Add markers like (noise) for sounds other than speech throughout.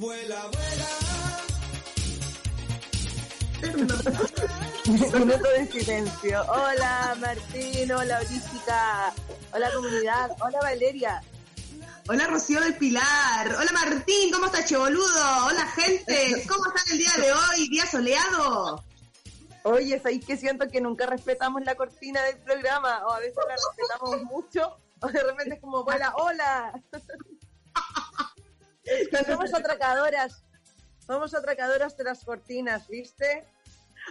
Vuela, vuela. (laughs) Minuto de silencio. Hola Martín, hola Holística, hola comunidad, hola Valeria. Hola Rocío del Pilar, hola Martín, ¿cómo estás, boludo? Hola gente, ¿cómo están el día de hoy? Día soleado. Oye, ¿sabéis que siento que nunca respetamos la cortina del programa? O a veces la respetamos mucho, o de repente es como, vuela, hola. (laughs) Somos (laughs) atracadoras, somos atracadoras de las cortinas, ¿viste?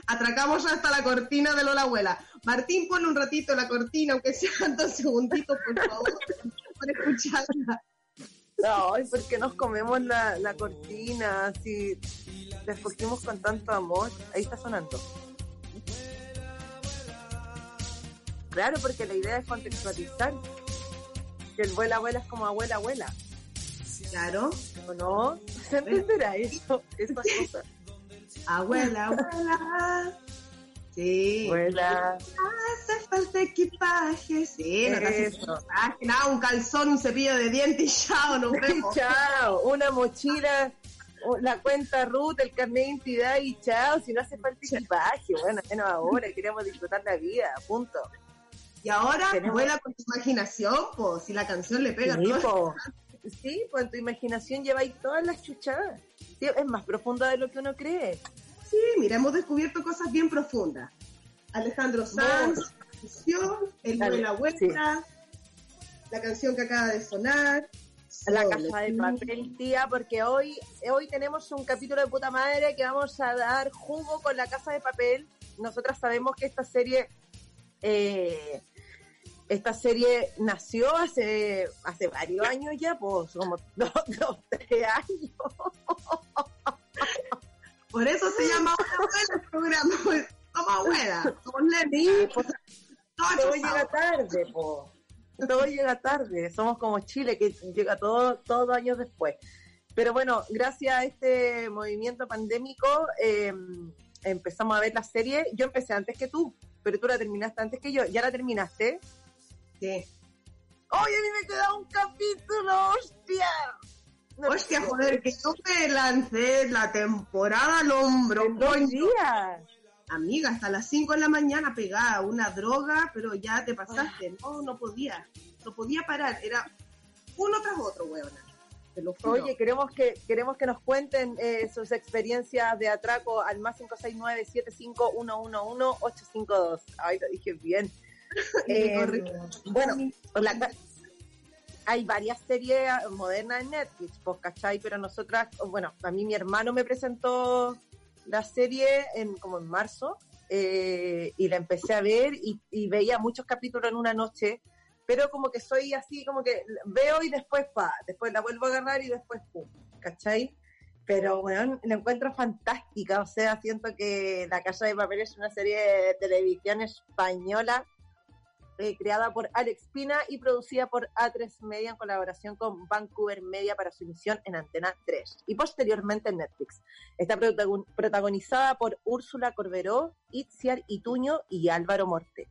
Atracamos hasta la cortina de Lola Abuela. Martín, pon un ratito la cortina, aunque sean (laughs) dos segunditos, por favor, para escucharla. Ay, ¿por qué nos comemos la, la cortina? Si la escogimos con tanto amor. Ahí está sonando. Claro, porque la idea es contextualizar. Que el vuela abuela es como abuela abuela. Claro. ¿O no? (laughs) ¿Se entenderá eso? Esa cosa. Abuela, abuela. Sí. Abuela. Hace falta equipaje. Sí, no te hace Eso. equipaje, nada, un calzón, un cepillo de dientes y chao, nos (laughs) vemos. chao, una mochila, la cuenta RUT, el carnet de identidad y chao, si no hace falta equipaje, bueno, menos ahora, queremos disfrutar la vida, punto. Y ahora Tenemos- vuela con tu imaginación, pues, si la canción le pega Sí, todo. Sí, pues en tu imaginación lleváis todas las chuchadas. Sí, es más profunda de lo que uno cree. Sí, mira, hemos descubierto cosas bien profundas. Alejandro Sanz, El Dale, Vuela Vuelta, la canción que acaba de sonar. La Solo, casa de papel, tía, porque hoy, hoy tenemos un capítulo de puta madre que vamos a dar jugo con la casa de papel. Nosotras sabemos que esta serie, eh, esta serie nació hace, hace varios años ya, pues como dos, dos, tres años. Por eso se llama el programa. pues, Somos abuela, somos. Sí, pues Todo llega tarde, po. Todo llega tarde. Somos como Chile, que llega todo, todos años después. Pero bueno, gracias a este movimiento pandémico, eh, empezamos a ver la serie. Yo empecé antes que tú, pero tú la terminaste antes que yo. ¿Ya la terminaste? Sí. ¡Oye, a mí me queda un capítulo! ¡Hostia! No Hostia, joder, que yo me lancé la temporada al hombro. dos coño. días. Amiga, hasta las 5 de la mañana pegada una droga, pero ya te pasaste. No, no podía. No podía parar. Era uno tras otro, weona. Te lo juro. Oye, queremos que queremos que nos cuenten eh, sus experiencias de atraco al más 569-75111-852. Ay, lo dije bien. (laughs) Eh, bueno, la- hay varias series modernas en Netflix, pues, ¿cachai? Pero nosotras, bueno, a mí mi hermano me presentó la serie en como en marzo eh, y la empecé a ver y, y veía muchos capítulos en una noche, pero como que soy así, como que veo y después pa, después la vuelvo a agarrar y después pum, ¿cachai? Pero bueno, la encuentro fantástica, o sea, siento que La Casa de Papel es una serie de televisión española eh, creada por Alex Pina y producida por A3 Media en colaboración con Vancouver Media para su emisión en Antena 3 y posteriormente en Netflix. Está protagon- protagonizada por Úrsula Corberó, Itziar Ituño y Álvaro Morte.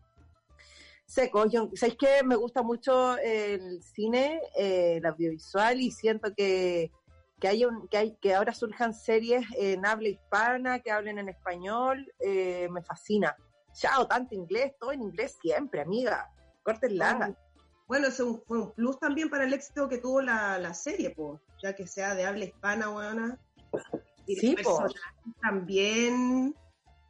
Seco, yo, ¿sabéis que me gusta mucho el cine, eh, el audiovisual y siento que, que, hay un, que, hay, que ahora surjan series en habla hispana, que hablen en español, eh, me fascina. Chao, tanto inglés, todo en inglés siempre, amiga. Córtenla. Bueno, eso fue un plus también para el éxito que tuvo la, la serie, po, ya que sea de habla hispana, weona. Y Sí, po. también.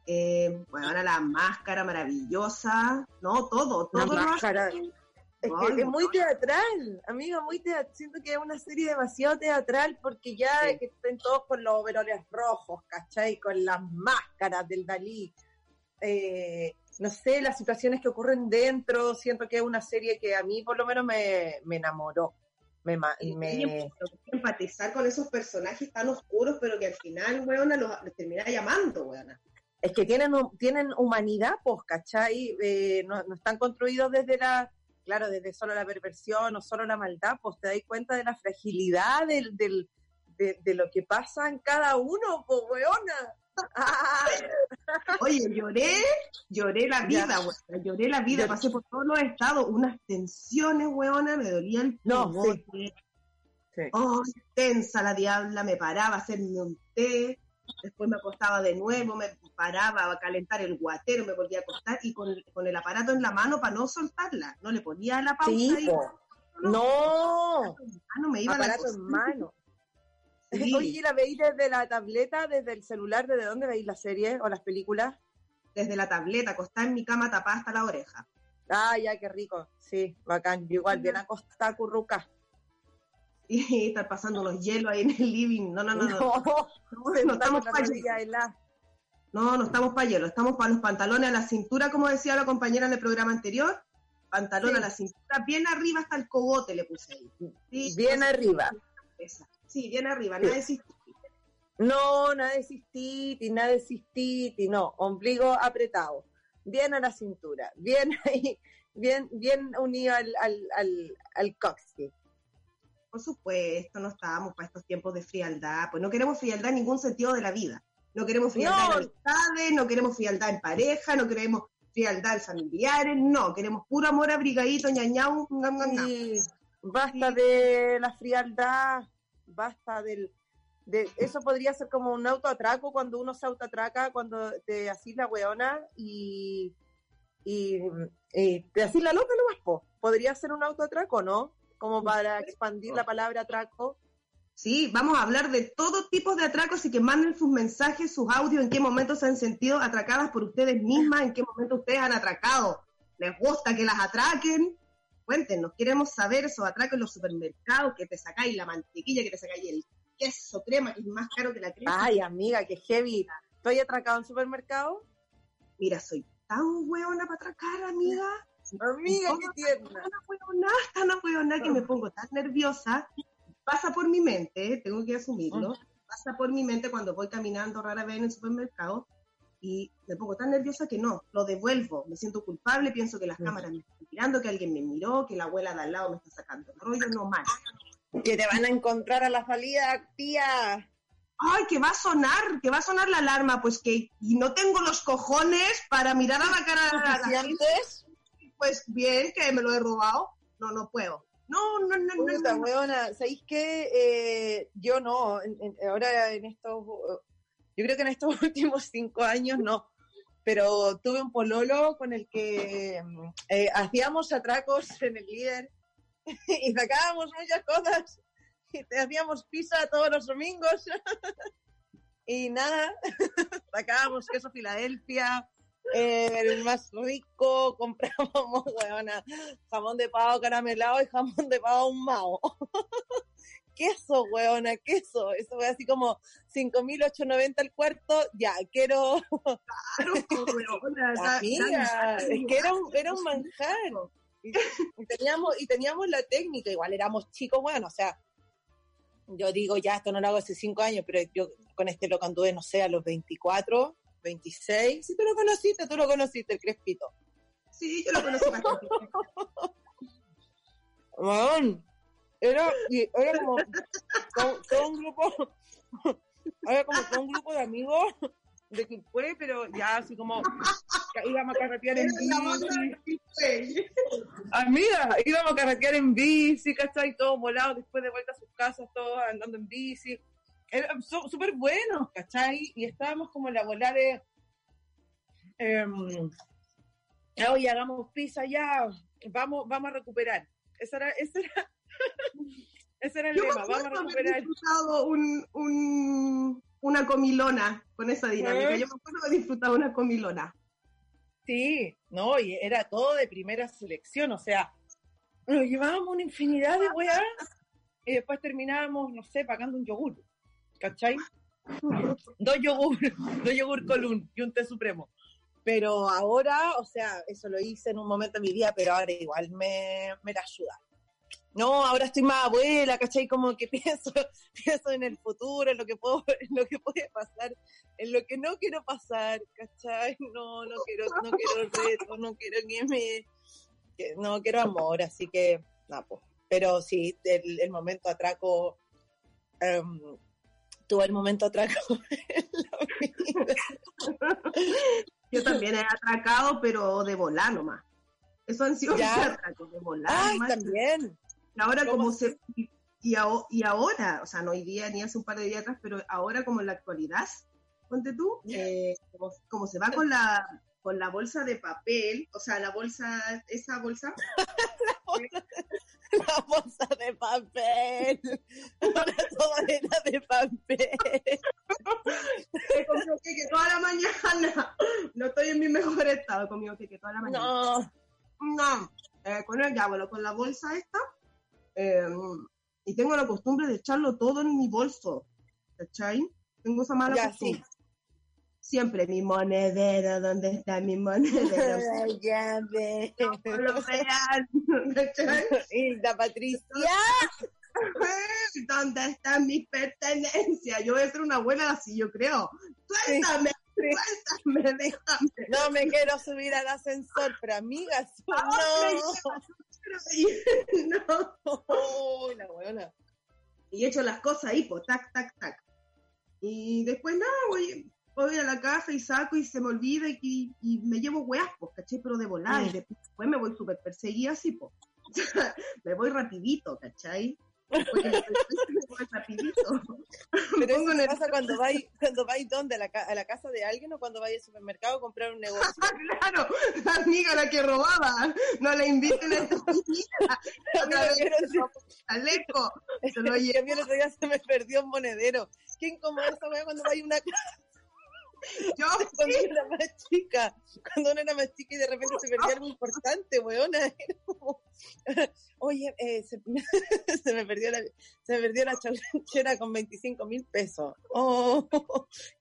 Eh, weona, la máscara maravillosa. No, todo, La todo. hace- máscara. Es que es muy teatral, amiga, muy teatral. Siento que es una serie demasiado teatral porque ya Sí. que estén todos con los overoles rojos, ¿cachai? Con las máscaras del Dalí. Eh, no sé, las situaciones que ocurren dentro, siento que es una serie que a mí por lo menos me, me enamoró. Me, me- empatizar con esos personajes tan oscuros, pero que al final, weona, los, los termina llamando, weona. es que tienen, tienen humanidad, pues, ¿cachai? Eh, no, no están construidos desde la, claro, desde solo la perversión o solo la maldad, pues te das cuenta de la fragilidad del, del, de, de lo que pasa en cada uno, pues, weona. (laughs) Oye, lloré, lloré la vida, weona, lloré la vida, pasé por todos los estados, unas tensiones, weona, me dolía el No, Sí. Oh, tensa la diabla, me paraba a hacerme un té, después me acostaba de nuevo, me paraba a calentar el guatero, me volvía a acostar y con, con el aparato en la mano para no soltarla, no le ponía la pausa sí, no, no, me iba aparato en mano. Sí. (laughs) Oye, ¿la veis desde la tableta, desde el celular? ¿Desde dónde veis la serie o las películas? Desde la tableta, acostada en mi cama tapada hasta la oreja. Ay, ay, qué rico. Sí, bacán. igual, bien acostada, curruca. (laughs) Y estar pasando los hielos ahí en el living. No, no, no. No, (laughs) no, no estamos para No, no estamos para hielo. Estamos para los pantalones a la cintura, como decía la compañera en el programa anterior. Pantalón a la cintura, bien arriba hasta el cogote le puse ahí. ¿sí? Bien arriba. Sí, bien arriba, nada de cistitis. No, nada de cistitis, nada de cistitis, no. Ombligo apretado bien a la cintura, bien ahí, bien, bien unido al, al, al, al Por supuesto, no estábamos para estos tiempos de frialdad, pues no queremos frialdad en ningún sentido de la vida. No queremos frialdad en amistades, no queremos frialdad en pareja, no queremos frialdad en familiares, no, queremos puro amor abrigadito, ñañau, sí, Basta de la frialdad, basta del eso podría ser como un autoatraco cuando uno se autoatraca, cuando te así la weona y, y, te así la loca nomás, po. Podría ser un autoatraco, ¿no? Como para expandir la palabra atraco. Sí, vamos a hablar de todo tipo de atracos y que manden sus mensajes, sus audios, en qué momento se han sentido atracadas por ustedes mismas, en qué momento ustedes han atracado. ¿Les gusta que las atraquen? Cuéntenos, queremos saber esos atracos en los supermercados, que te sacáis la mantequilla, que te sacáis el queso crema, que es más caro que la crema. Ay, amiga, que heavy. ¿Estoy atracado en supermercado? Mira, soy tan hueona para atracar, amiga. Amiga, qué tierna. Tan hueona, tan hueona que me pongo tan nerviosa. Pasa por mi mente, tengo que asumirlo. Pasa por mi mente cuando voy caminando rara vez en el supermercado y me pongo tan nerviosa que no, lo devuelvo, me siento culpable, pienso que las cámaras me están mirando, que alguien me miró, que la abuela de al lado me está sacando el rollo, no mal. Que te van a encontrar a la salida, tía. Ay, que va a sonar, que va a sonar la alarma, pues que y no tengo los cojones para mirar a la cara de la gente. Pues bien, que me lo he robado. No, no puedo. No, no, no, Puta, no. Weona, ¿sabéis qué? Eh, yo no, ahora en estos, yo creo que en estos (laughs) últimos cinco años no, pero tuve un pololo con el que eh, hacíamos atracos en el líder (laughs) y sacábamos muchas cosas y te hacíamos pizza todos los domingos (laughs) y nada, sacábamos queso Filadelfia, eh, el más rico, comprábamos jamón de pavo caramelado y jamón de pavo ahumado. Queso, weona, queso. Eso fue así como 5.890 el cuarto, ya, quiero... Claro, (laughs) es que era un, era un manjar. Y, teníamos, y teníamos la técnica, igual éramos chicos, bueno, o sea, yo digo, ya, esto no lo hago hace cinco años, pero yo con este lo anduve, no sé, a los 24, 26, si tú lo conociste, tú lo conociste, el Crespito. Sí, yo lo conocí bastante. bueno, (laughs) era, era como todo, un grupo, era como todo un grupo de amigos de que fue, pero ya así como íbamos a carretear en bici. Amiga, íbamos a carretear en bici, ¿cachai? Todos volados después de vuelta a sus casas, todos andando en bici. Era súper bueno, ¿cachai? Y estábamos como en la bola de. Eh, oye, hagamos pizza ya, vamos, vamos a recuperar. Esa era, esa era, ese era el lema, vamos a recuperar. un, un una comilona con esa dinámica. Yo me acuerdo que disfrutaba una comilona. Sí, no, y era todo de primera selección, o sea, nos llevábamos una infinidad de weas y después terminábamos, no sé, pagando un yogur, ¿cachai? (laughs) dos yogur, dos yogur colún y un té supremo. Pero ahora, o sea, eso lo hice en un momento de mi vida, pero ahora igual me, me la ayuda no, ahora estoy más abuela, ¿cachai? Como que (laughs) pienso, pienso en el futuro, en lo que puedo, en lo que puede pasar, en lo que no quiero pasar, ¿cachai? No, no quiero, no quiero reto, no quiero que me, no quiero amor, así que, no, pues. Pero sí, el, momento atraco, um, tuve el momento atraco (laughs) en la vida. Yo también he atracado, pero de volar nomás. Eso han sido atracos de volar. Ay, también ahora como se, y, y ahora, o sea, no hoy día ni hace un par de días atrás, pero ahora como en la actualidad, ponte tú, eh, como, se va con la, con la bolsa de papel, o sea, la bolsa, esa bolsa. (laughs) la, bolsa de papel. Ahora todo era de papel. (laughs) comido que toda la mañana. No estoy en mi mejor estado, comido que toda la mañana. No. No. Eh, con el bueno, con la bolsa esta. Eh, y tengo la costumbre de echarlo todo en mi bolso. ¿Cachai? Tengo esa mala costumbre. Siempre mi monedero, ¿dónde está mi monedero? (laughs) ya ve. No lo vean. (laughs) Y la Patricia. (laughs) ¿Dónde están mis pertenencias? Yo voy a ser una abuela así, yo creo. Suéltame, suéltame, déjame. No me quiero subir al ascensor, pero amigas, no. (laughs) no. la buena. Y echo las cosas ahí, pues, tac, tac, tac. Y después, nada, voy, voy a la casa y saco y se me olvida y, y me llevo weas, pues, caché, pero de volar. Y después me voy súper perseguida así, pues. (laughs) me voy rapidito, ¿cachai? Pero eso me pasa cuando vais, cuando vais ¿dónde? ¿A la, ¿A la, casa de alguien o cuando vais al supermercado a comprar un negocio? (laughs) claro, la amiga la que robaba, no la inviten a esta (laughs) (laughs) Aleco, se lo llevé. el otro día se me perdió un monedero. Qué incómodo esa cuando vais a una casa yo (laughs) cuando era más chica, cuando uno era más chica y de repente se perdía algo importante, weona. (laughs) Oye, eh, se, (laughs) se, me perdió la, se me perdió la chauchera con 25 mil pesos. Oh,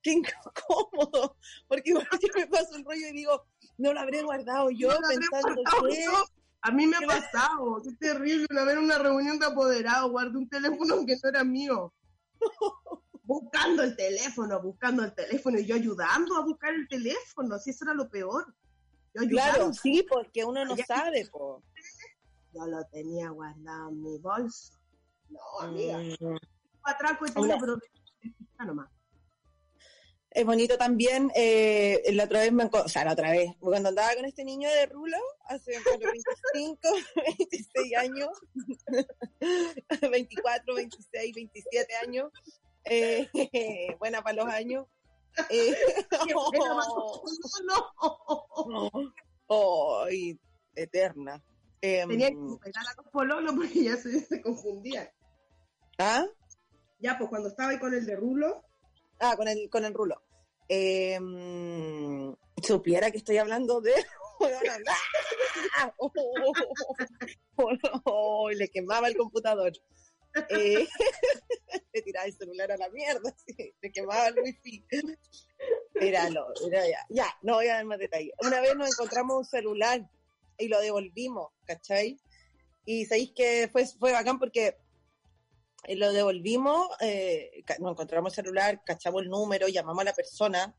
qué incómodo. Porque igual yo me paso el rollo y digo, no lo habré guardado yo pensando que... A mí me ha pasado, qué terrible, una vez en una reunión de apoderados, guardé un teléfono que no era mío buscando el teléfono, buscando el teléfono y yo ayudando a buscar el teléfono, si eso era lo peor. claro, sí, porque uno no sabe. Po. (laughs) Yo lo tenía guardado en mi bolso. No, amiga. Mm. Atraco pero nomás. Es bonito también, eh, la otra vez, me, o sea, la otra vez, cuando andaba con este niño de Rulo, hace 25, 26 (laughs) años, 24, 26, 27 años, eh, (laughs) buena para los (laughs) años. Eh, (laughs) oh, eterna. Tenía que superar a los pololos porque ya se, se confundía. ¿Ah? Ya, pues cuando estaba ahí con el de Rulo. Ah, con el, con el Rulo. Eh, supiera que estoy hablando de... oh, le quemaba el computador. Eh, (laughs) le tiraba el celular a la mierda, sí, le quemaba el wifi. Era, no, era ya, ya, no voy a dar más detalles. Una vez nos encontramos un celular y lo devolvimos, ¿cachai? Y sabéis que fue, fue bacán porque lo devolvimos, eh, nos encontramos el celular, cachamos el número, llamamos a la persona.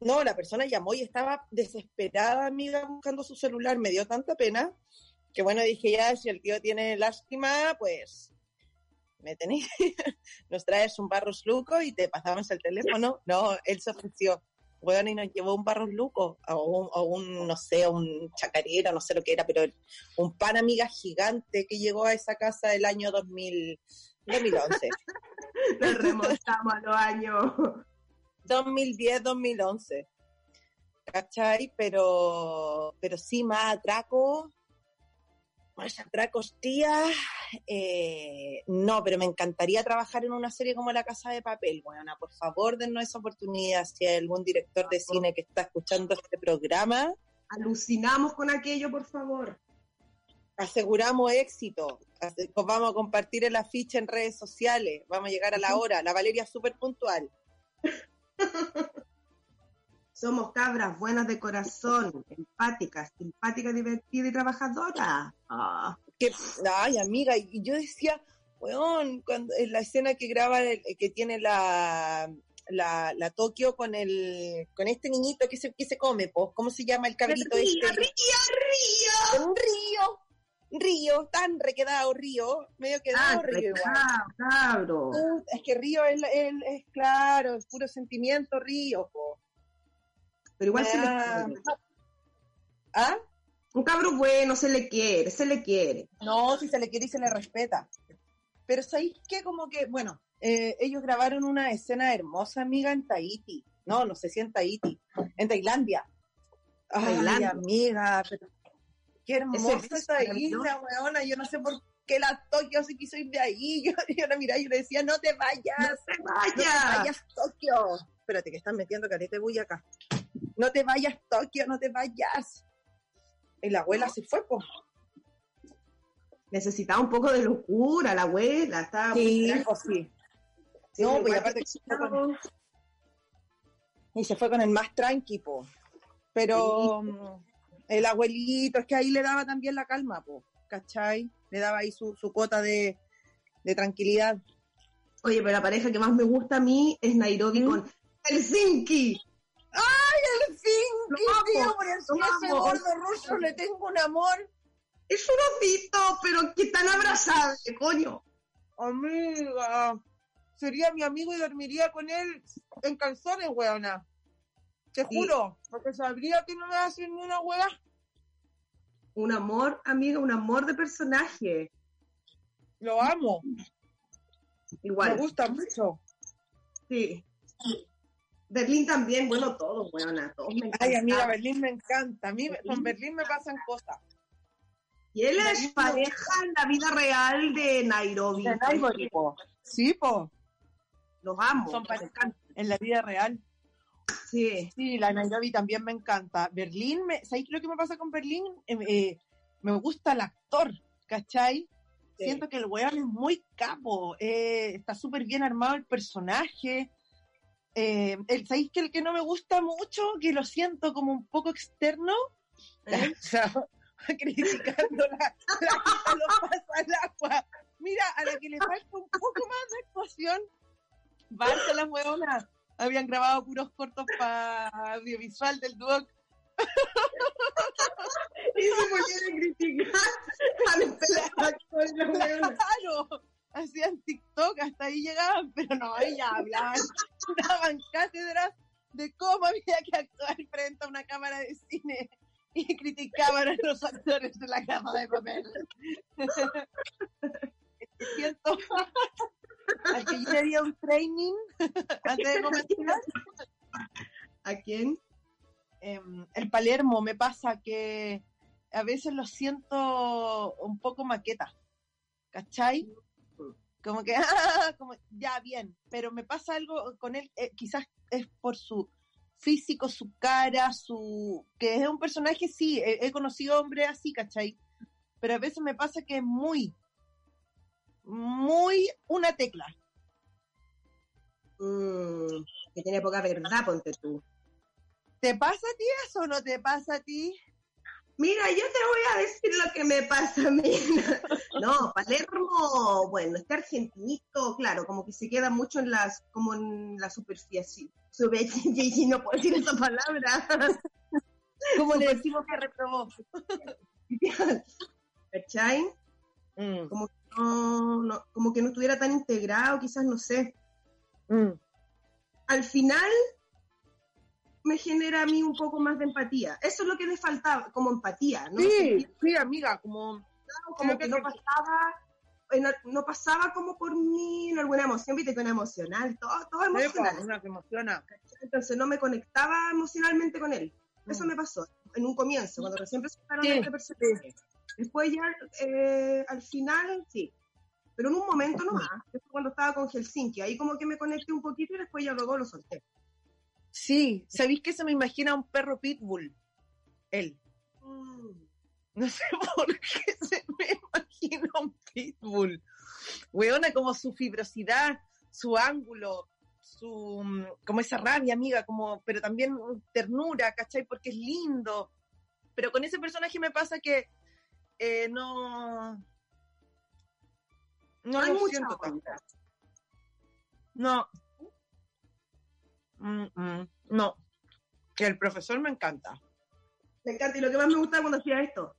No, la persona llamó y estaba desesperada, amiga, buscando su celular. Me dio tanta pena que bueno, dije ya, si el tío tiene lástima, pues me tenéis, (laughs) nos traes un barros luco y te pasamos el teléfono. (laughs) No, él se ofreció, bueno, y nos llevó un barros luco, o un, no sé, un chacarera, no sé lo que era, pero un pan amiga gigante que llegó a esa casa el año 2000, 2011. (laughs) Nos remontamos a los años 2010, 2011. ¿Cachai? Pero, pero sí, más atraco, más atracos, tía. Eh, no, pero me encantaría trabajar en una serie como La Casa de Papel. Bueno, por favor, dennos esa oportunidad. Si hay algún director de cine que está escuchando este programa. Alucinamos con aquello, por favor. Aseguramos éxito. Vamos a compartir el afiche en redes sociales. Vamos a llegar a la hora. La Valeria es súper puntual. (laughs) Somos cabras buenas de corazón, empáticas, simpáticas, divertidas y trabajadoras. Ah. ay, amiga, y yo decía, weón, cuando, en la escena que graba, que tiene la, la, la, Tokio con el con este niñito que se, que se come, pues, ¿cómo se llama el cabrito río, este? Río, Río, río, Río, tan requedado Río, medio quedado Río Cabro. es que Río es, es, es, claro, es puro sentimiento Río, po. Pero igual se le ah. quiere. ¿Ah? Un cabro bueno se le quiere, se le quiere. No, si se le quiere y se le respeta. Pero ¿sabéis qué? Como que, bueno, eh, ellos grabaron una escena hermosa, amiga, en Tahiti. No, no sé si en Tahiti, en Tailandia. Ay, Tailandia. amiga, pero qué hermosa Ese esa isla, weona. Yo no sé por qué la Tokio se quiso ir de ahí. (laughs) Yo, yo la miraba y le decía, no te vayas. ¡Se No te vaya! vayas, Tokio. Espérate, que están metiendo careta de bulla acá. No te vayas, Tokio, no te vayas. Y la abuela se fue, pues. Necesitaba un poco de locura, la abuela. Estaba muy tranqui. pues sí. Sí, No, pues aparte con- Y se fue con el más tranqui, po. Pero mm, el abuelito, es que ahí le daba también la calma, po. ¿Cachai? Le daba ahí su, su cuota de, de tranquilidad. Oye, pero la pareja que más me gusta a mí es Nairobi ¿Mm? con Helsinki. ¡Qué amo! Por eso ese amo. gordo ruso le tengo un amor. Es un osito, pero que tan abrazable, coño. Amiga, sería mi amigo y dormiría con él en calzones, weona. Te Sí. juro, porque sabría que no me hacen ni una hueá. Un amor, amiga, un amor de personaje. Lo amo, Igual. me gusta mucho. Sí. Berlín también, bueno, todos, weona, todos me Ay, amiga, encantaban. Berlín me encanta. A mí con Berlín me pasan cosas. Y él es Berlín- pareja en la vida real de Nairobi. Sí, po. Los amo. Son en la vida real. Sí. Sí, la Nairobi también me encanta. Berlín, me, ¿sabéis lo que me pasa con Berlín? Eh, eh, me gusta el actor, ¿cachai? Sí. Siento que el weón es muy capo, eh, está súper bien armado el personaje. Eh, el, ¿Sabéis que el que no me gusta mucho, que lo siento como un poco externo? ¿Eh? (laughs) O sea, (laughs) criticando la, la lo pasa al agua. Mira, a la que le falta un poco más de actuación, basta las hueonas. Habían grabado puros cortos para audiovisual del Duoc. (laughs) Y se volvieron a criticar a los. Claro, hacían TikTok, hasta ahí llegaban, pero no, ella hablaban, (laughs) daban cátedras de cómo había que actuar frente a una cámara de cine y criticaban a los actores de la cama de papel. (laughs) Siento al que yo le di un training antes de comenzar. ¿A quién? em, el Palermo me pasa que a veces lo siento un poco maqueta, ¿cachai? Como que, (laughs) ah, como, ya bien, pero me pasa algo con él, eh, quizás es por su físico, su cara, su que es un personaje, sí, he, he conocido hombres así, ¿cachai? Pero a veces me pasa que es muy, muy una tecla. Mm, que tiene poca verdad, ponte tú. ¿Te pasa a ti eso o no te pasa a ti? Mira, yo te voy a decir lo que me pasa (laughs) a mí. No, Palermo, bueno, este argentinito, claro, como que se queda mucho en las, como en la superficie. Superficie, (laughs) no puedo decir esa palabra. Como le decimos que reprobó. (laughs) ¿Cachai? Mm, Como que no, no- como que no estuviera tan integrado, quizás, no sé. mm. Al final me genera a mí un poco más de empatía. Eso es lo que le faltaba, como empatía, ¿no? Sí, sí, amiga, como como creo que que no pasaba, no pasaba como por mí en alguna emoción, viste que una emocional, todo, todo emocional. una que emociona. Entonces no me conectaba emocionalmente con él. Eso me pasó en un comienzo, cuando recién presentaron Sí, a este personaje. Después ya eh, al final, sí. Pero en un momento nomás, fue cuando estaba con Helsinki, ahí como que me conecté un poquito y después ya luego lo solté. Sí, ¿sabéis que se me imagina un perro pitbull? Él. No sé (laughs) por qué se me imagina un pitbull. Weona, como su fibrosidad, su ángulo, su mm, como esa rabia, amiga, como, pero también ternura, ¿cachai? Porque es lindo. Pero con ese personaje me pasa que eh, no. No, No hay lo mucha siento tanto. No. Mm, mm, no. Que el profesor me encanta. Me encanta. Y lo que más me gusta cuando hacía esto.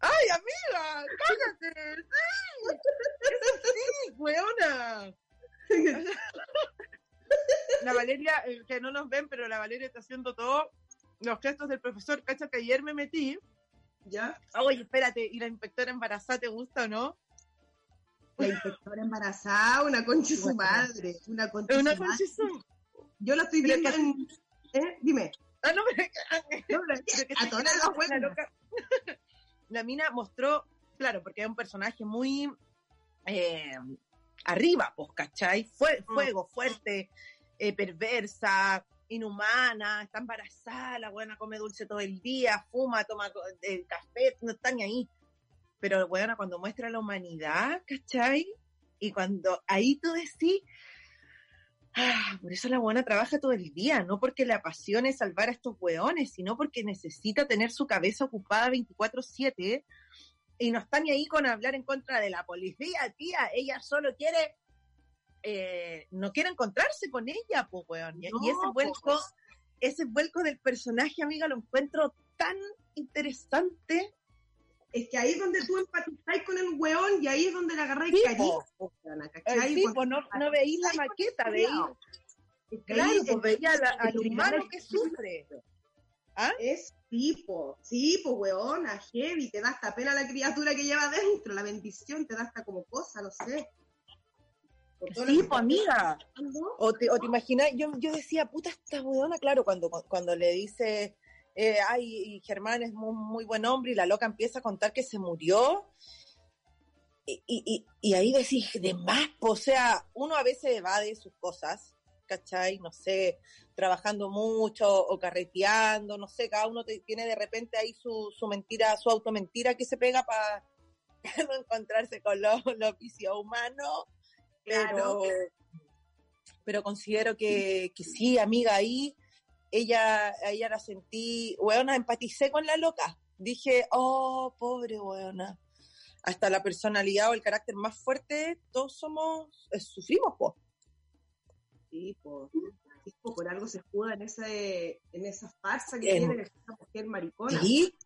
¡Ay, amiga! ¡Cállate! ¡Sí! ¡Sí, weona! (laughs) La Valeria, eh, que no nos ven, pero la Valeria está haciendo todo los gestos del profesor. Cacha que ayer me metí. ¿Ya? Oye, espérate, ¿y la inspectora embarazada te gusta o no? La inspectora embarazada, una concha su madre. Una concha Una su concha madre. Yo lo estoy viendo en. ¿Eh? Dime. Ah, no, pero, No, pero- pero que a todas la- las la loca- (laughs) La mina mostró, claro, porque es un personaje muy eh, arriba, pues, ¿cachai? Fue, Mm. fuego, fuerte, eh, perversa, inhumana, está embarazada, la buena come dulce todo el día, fuma, toma eh, café, no está ni ahí. Pero bueno, cuando muestra la humanidad, ¿cachai? Y cuando ahí tú decís, ah, por eso la buena trabaja todo el día, no porque le apasione salvar a estos hueones, sino porque necesita tener su cabeza ocupada 24/7 y no está ni ahí con hablar en contra de la policía, tía, ella solo quiere, eh, no quiere encontrarse con ella, pues, weón. Y, No, y ese vuelco, pues. ese vuelco del personaje, amiga, lo encuentro tan interesante. Es que ahí es donde tú empatizáis con el weón y ahí es donde le agarráis cariño. ¿cachai? Cuando- pues no, no veí la maqueta, veí, claro, pues veía la- al el humano que sufre. ¿Ah? Es tipo, sí, pues weona, heavy, te da hasta pena la criatura que lleva dentro, la bendición te da hasta como cosa, no sé. Sí, pues amiga. O te, o te imaginas, yo, yo decía, puta, esta weona, claro, cuando, cuando le dice, eh, ay, Germán es muy, muy buen hombre y la loca empieza a contar que se murió. Y, y, ahí decís, de más, o sea, uno a veces evade sus cosas, ¿cachai? No sé, trabajando mucho o carreteando, no sé, cada uno te- tiene de repente ahí su, su mentira, su automentira que se pega (laughs) para no encontrarse con los los vicios humanos pero, Claro. pero considero que, que sí, amiga, ahí ella, ella la sentí, weona, empaticé con la loca. Dije, oh, pobre weona. Hasta la personalidad o el carácter más fuerte, todos somos, eh, sufrimos, po. Sí. Sí, po, por algo se escuda en, ese, en esa farsa que En- tiene una mujer maricona. Sí,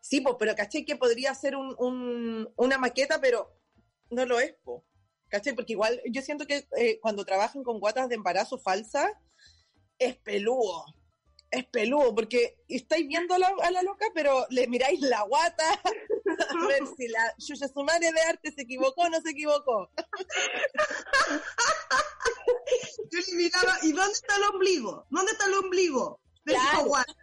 sí, po, pero caché que podría ser un, un- una maqueta, pero no lo es, po. ¿Cachai? Porque igual yo siento que eh, cuando trabajan con guatas de embarazo falsas, es peludo. Es peludo, porque estáis viendo a la, a la loca, pero le miráis la guata (laughs) a ver si la Yuya Sumare de arte se equivocó o no se equivocó. (laughs) Yo le miraba, ¿y dónde está el ombligo? ¿Dónde está el ombligo? De esa Claro. guata.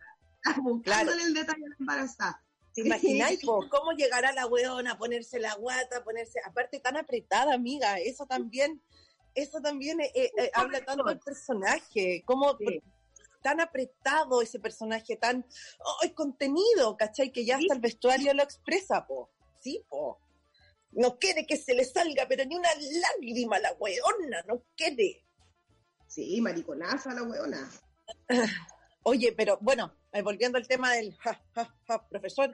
(laughs) Buscándole el detalle la embarazada. ¿Te imagináis po, cómo llegará la weona a ponerse la guata, a ponerse, aparte tan apretada, amiga? Eso también, eso también eh, eh, habla tanto del personaje, cómo Sí. tan apretado ese personaje, tan oh, el contenido, ¿cachai? Que ya hasta el vestuario lo expresa, po. Sí, po. No quiere que se le salga, pero ni una lágrima a la weona, no quiere. Sí, mariconaza la weona. (sighs) Oye, pero bueno, eh, volviendo al tema del ja, ja, ja, profesor,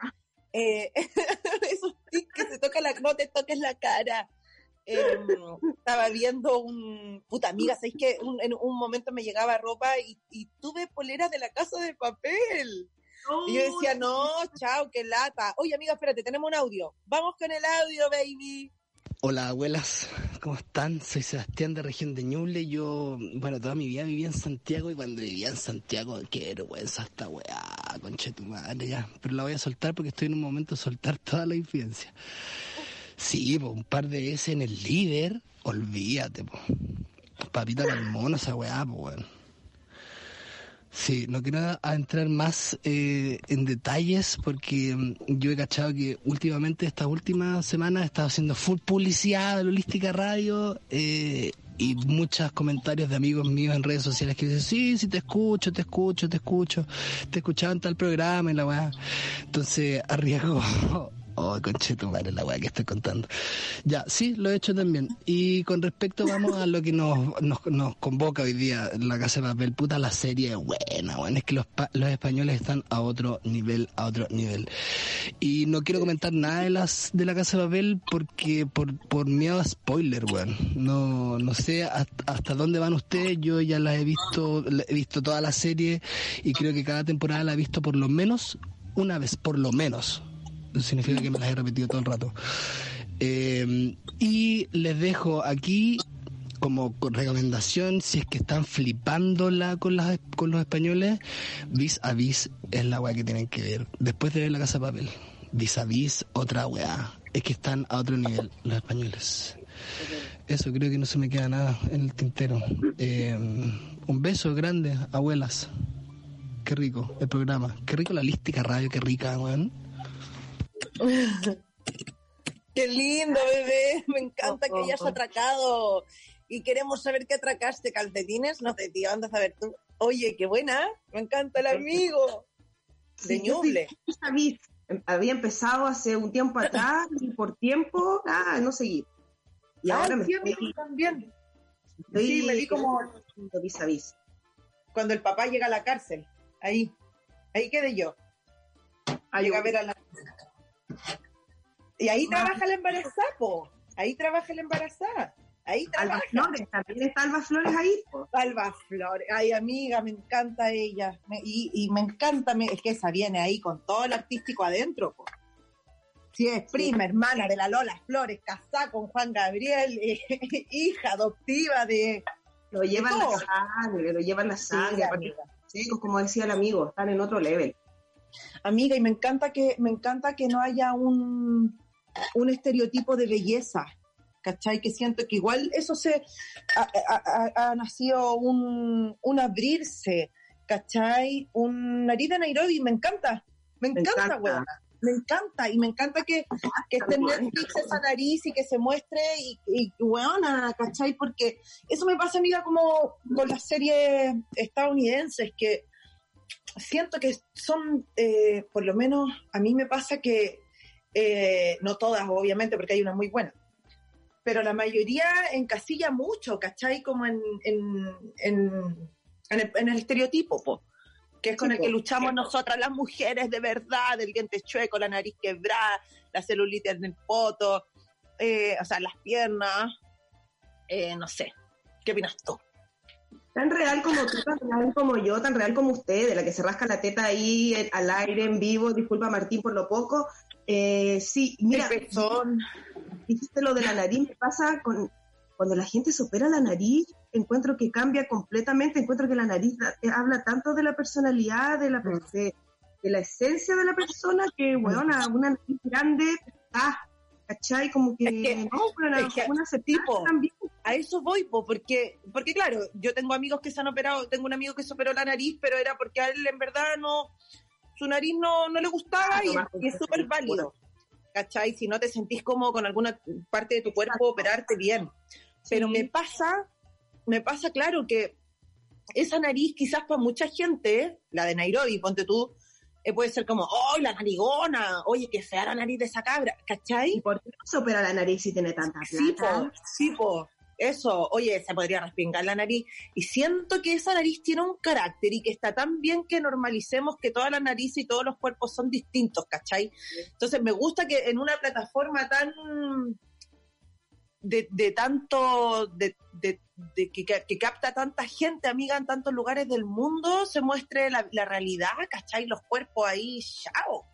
eh, (laughs) esos tics que se toca la, no te toques la cara. Eh, estaba viendo un, puta amiga, ¿sabéis que un- en un momento me llegaba ropa y, y tuve poleras de la casa de papel? Y yo decía, no, chao, qué lata. Oye, amiga, espérate, tenemos un audio. Vamos con el audio, baby. Hola abuelas, ¿cómo están? Soy Sebastián de región de Ñuble. Yo, bueno, toda mi vida viví en Santiago y cuando vivía en Santiago, qué vergüenza esta weá, concha de tu madre ya. Pero la voy a soltar porque estoy en un momento de soltar toda la infidencia. Sí, po, un par de veces en el líder, olvídate, po. Papita para el mono esa weá, po. Sí, no quiero entrar más eh, en detalles porque mm, yo he cachado que últimamente, estas últimas semanas, he estado haciendo full publicidad de Holística Radio eh, y muchos comentarios de amigos míos en redes sociales que dicen, sí, sí, te escucho, te escucho, te escucho, te escuchaba en tal programa y la weá. Entonces, arriesgo. Oh, concheto, madre, la weá que estoy contando. Ya, sí, lo he hecho también. Y con respecto, vamos a lo que nos, nos, nos convoca hoy día la Casa de Papel. Puta, la serie es buena, weón. Es que los, los españoles están a otro nivel, a otro nivel. Y no quiero comentar nada de las de la Casa de Papel porque por, por miedo a spoiler, weón. No, no sé hasta, hasta dónde van ustedes. Yo ya las he visto, he visto toda la serie y creo que cada temporada la he visto por lo menos una vez, por lo menos. Significa que me las he repetido todo el rato. Eh, y les dejo aquí como recomendación, si es que están flipándola con, las, con los españoles, vis a vis es la weá que tienen que ver. Después de ver la casa de papel, vis a vis otra weá. Es que están a otro nivel los españoles. Eso, creo que no se me queda nada en el tintero. Eh, un beso grande, abuelas. Qué rico el programa. Qué rico la lística radio, qué rica, weón. (laughs) Qué lindo, bebé. Me encanta que hayas atracado. Y queremos saber qué atracaste, calcetines. No sé, tío, anda a saber tú. Oye, qué buena. Me encanta el amigo. De Ñuble. Había empezado hace un tiempo atrás y por tiempo, ah, no seguí. Y ahora me estoy... también. sí, me vi como vis a vis. Cuando el papá llega a la cárcel. Ahí. Ahí quedé yo. Ahí a ver a la y ahí trabaja la embarazada, po. Ahí trabaja la embarazada. Ahí trabaja. Alba Flores, también está Alba Flores ahí. Po. Alba Flores, ay amiga, me encanta ella. y, me encanta, es que esa viene ahí con todo el artístico adentro, po. Sí, es prima, hermana de la Lola Flores, casada con Juan Gabriel, (laughs) hija adoptiva de... Lo llevan la sangre, lo llevan la sangre. Sí, como decía el amigo, están en otro level. Amiga, y me encanta que, me encanta que no haya un, un estereotipo de belleza, ¿cachai? Que siento que igual eso se ha, nacido un, un, abrirse, ¿cachai? Un nariz de Nairobi, me encanta, me encanta, weón. Me encanta, y me encanta que, que esté en Netflix esa nariz y que se muestre, y, y weona, ¿cachai? Porque eso me pasa, amiga, como con las series estadounidenses, que siento que son, eh, por lo menos a mí me pasa que eh, no todas, obviamente, porque hay una muy buena, pero la mayoría encasilla mucho, ¿cachai? Como en, en, en, el, estereotipo, que es con el que luchamos nosotras las mujeres de verdad, el diente chueco, la nariz quebrada, la celulitis en el poto, eh, o sea, las piernas, eh, no sé, ¿qué opinas tú? Tan real como tú, tan real como yo, tan real como usted, de la que se rasca la teta ahí al aire, en vivo, disculpa Martín por lo poco, eh, sí, mira, dijiste lo de la nariz, me pasa con cuando la gente supera la nariz, encuentro que cambia completamente, encuentro que la nariz eh, habla tanto de la personalidad, de la, mm. de, la esencia de la persona, que, bueno, una, nariz grande, ah, ¿cachai? Como que, no, pero una tipo, también. A eso voy, porque, porque claro, yo tengo amigos que se han operado, tengo un amigo que se operó la nariz, pero era porque a él en verdad no, su nariz no, no le gustaba y, es súper válido. ¿Cachai? Si no te sentís como con alguna parte de tu cuerpo, operarte bien. Pero me pasa, me pasa claro que esa nariz quizás para mucha gente, la de Nairobi, ponte tú, puede ser como, ¡oh, la narigona! Oye, que sea la nariz de esa cabra, ¿cachai? ¿Y por qué no se opera la nariz si tiene tanta plata? Sí, po, sí, po eso, oye, se podría respingar la nariz. Y siento que esa nariz tiene un carácter y que está tan bien que normalicemos que toda la nariz y todos los cuerpos son distintos, ¿cachai? Entonces me gusta que en una plataforma tan de, tanto, de, que, capta tanta gente, amiga, en tantos lugares del mundo, se muestre la, realidad, ¿cachai? Los cuerpos ahí, chao.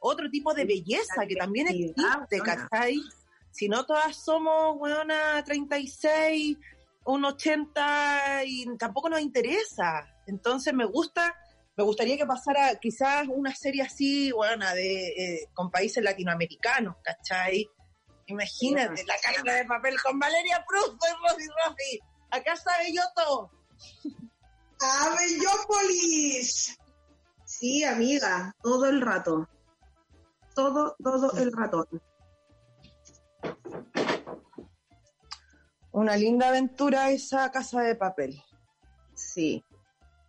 Otro tipo de belleza que también existe, ¿cachai? Si no todas somos, weona, 36, un 80 y tampoco nos interesa. Entonces me gusta, me gustaría que pasara quizás una serie así, weona, de, eh, con países latinoamericanos, ¿cachai? Imagínate, la cara de papel con Valeria Prusto y Rosy Rosy. Acá está Belloto. (laughs) ¡Ah, Bellópolis! Sí, amiga, todo el rato. Todo, todo el rato. Una linda aventura esa casa de papel. Sí.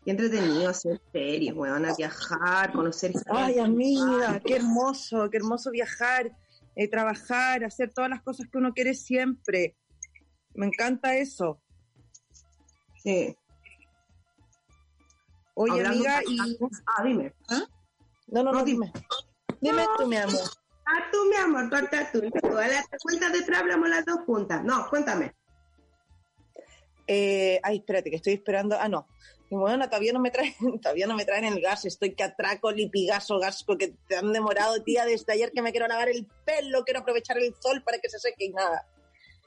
Qué entretenido hacer series, weón, a viajar, conocer Ay, amiga, qué hermoso, qué hermoso viajar, eh, trabajar, hacer todas las cosas que uno quiere siempre. Me encanta eso. Sí. Oye, amiga, y... Ah, dime. ¿Ah? No, no, no, dime. Dime tú, mi amor. Ah, tú, mi amor, cuenta tú. Todas las cuentas detrás hablamos las dos juntas. No, cuéntame. Eh, ay, espérate, que estoy esperando. Ah, no. Y bueno, todavía no me traen, (laughs) todavía no me traen el gas. Estoy que atraco, lipigaso, gasco, que te han demorado, tía, desde ayer que me quiero lavar el pelo, quiero aprovechar el sol para que se seque y nada.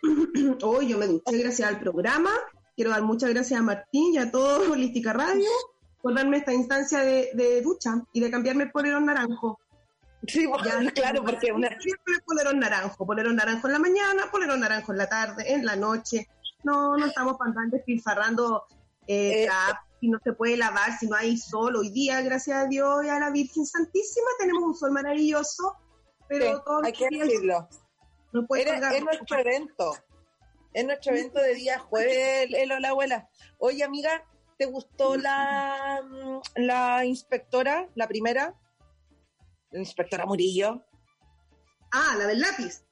(clears throat) Hoy yo me duché gracias al programa. Quiero dar muchas gracias a Martín y a todo Holística Radio por darme esta instancia de, ducha y de cambiarme por el naranjo. Sí, (laughs) claro, porque una... Polerón naranjo, polerón naranjo en la mañana, polerón naranjo en la tarde, en la noche. No, no estamos pantantes despilfarrando eh, eh, si no se puede lavar, si no hay sol. Hoy día, gracias a Dios y a la Virgen Santísima, tenemos un sol maravilloso, pero todo hay que decirlo. No es nuestro evento. Es nuestro evento de día jueves, el, Hola Abuela. Oye, amiga, ¿te gustó la, la inspectora, la primera? La inspectora Murillo. Ah, la del lápiz.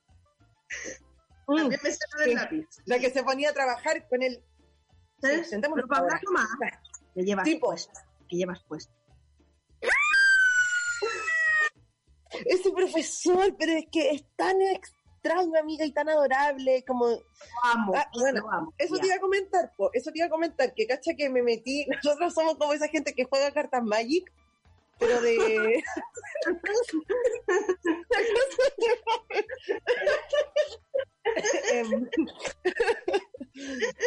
Mm, También me la del lápiz. La que se ponía a trabajar con el... ¿Sabes? Sentémonos para hablar. Que llevas tipo. puesto. Que llevas puesto. Ese profesor, pero es que es tan extraño, amiga, y tan adorable, como... Amo, ah, bueno, eso te iba a comentar, po, eso te iba a comentar, que cacha que me metí, (laughs) nosotros somos como esa gente que juega cartas Magic, pero de... Em,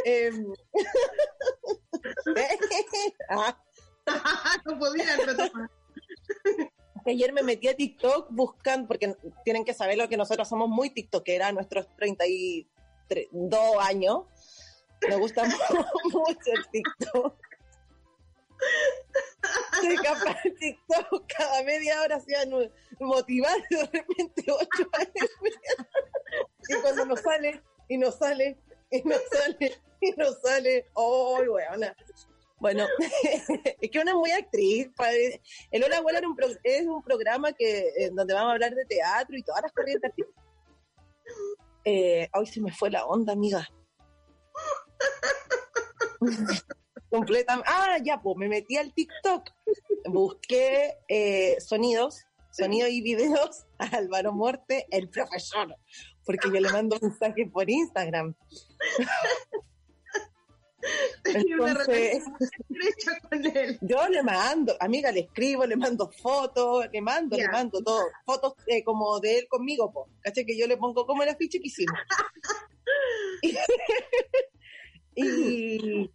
em, (laughs) no podía (laughs) Ayer me metí a TikTok buscando, porque tienen que saber lo que nosotros somos muy TikTokera, nuestros 32 años. Me gusta (laughs) mucho el TikTok. (laughs) Soy capaz de TikTok cada media hora se van motivar de repente ocho años. y cuando nos sale, y nos sale, y nos sale, y nos sale, ¡oh, weona! Bueno, (laughs) es que una es muy actriz. El Hola Abuela es un programa que donde vamos a hablar de teatro y todas las corrientes. Eh, hoy se me fue la onda, amiga. Completamente. Ah, ya, pues me metí al TikTok, busqué eh, sonidos, sonidos y videos a Álvaro Morte, el profesor, porque yo le mando mensajes por Instagram. Entonces, yo le mando, amiga, le escribo, le mando fotos, le mando, le mando todo, fotos eh, como de él conmigo, po, ¿caché? Que yo le pongo como el afiche que hicimos. (laughs) (laughs) y,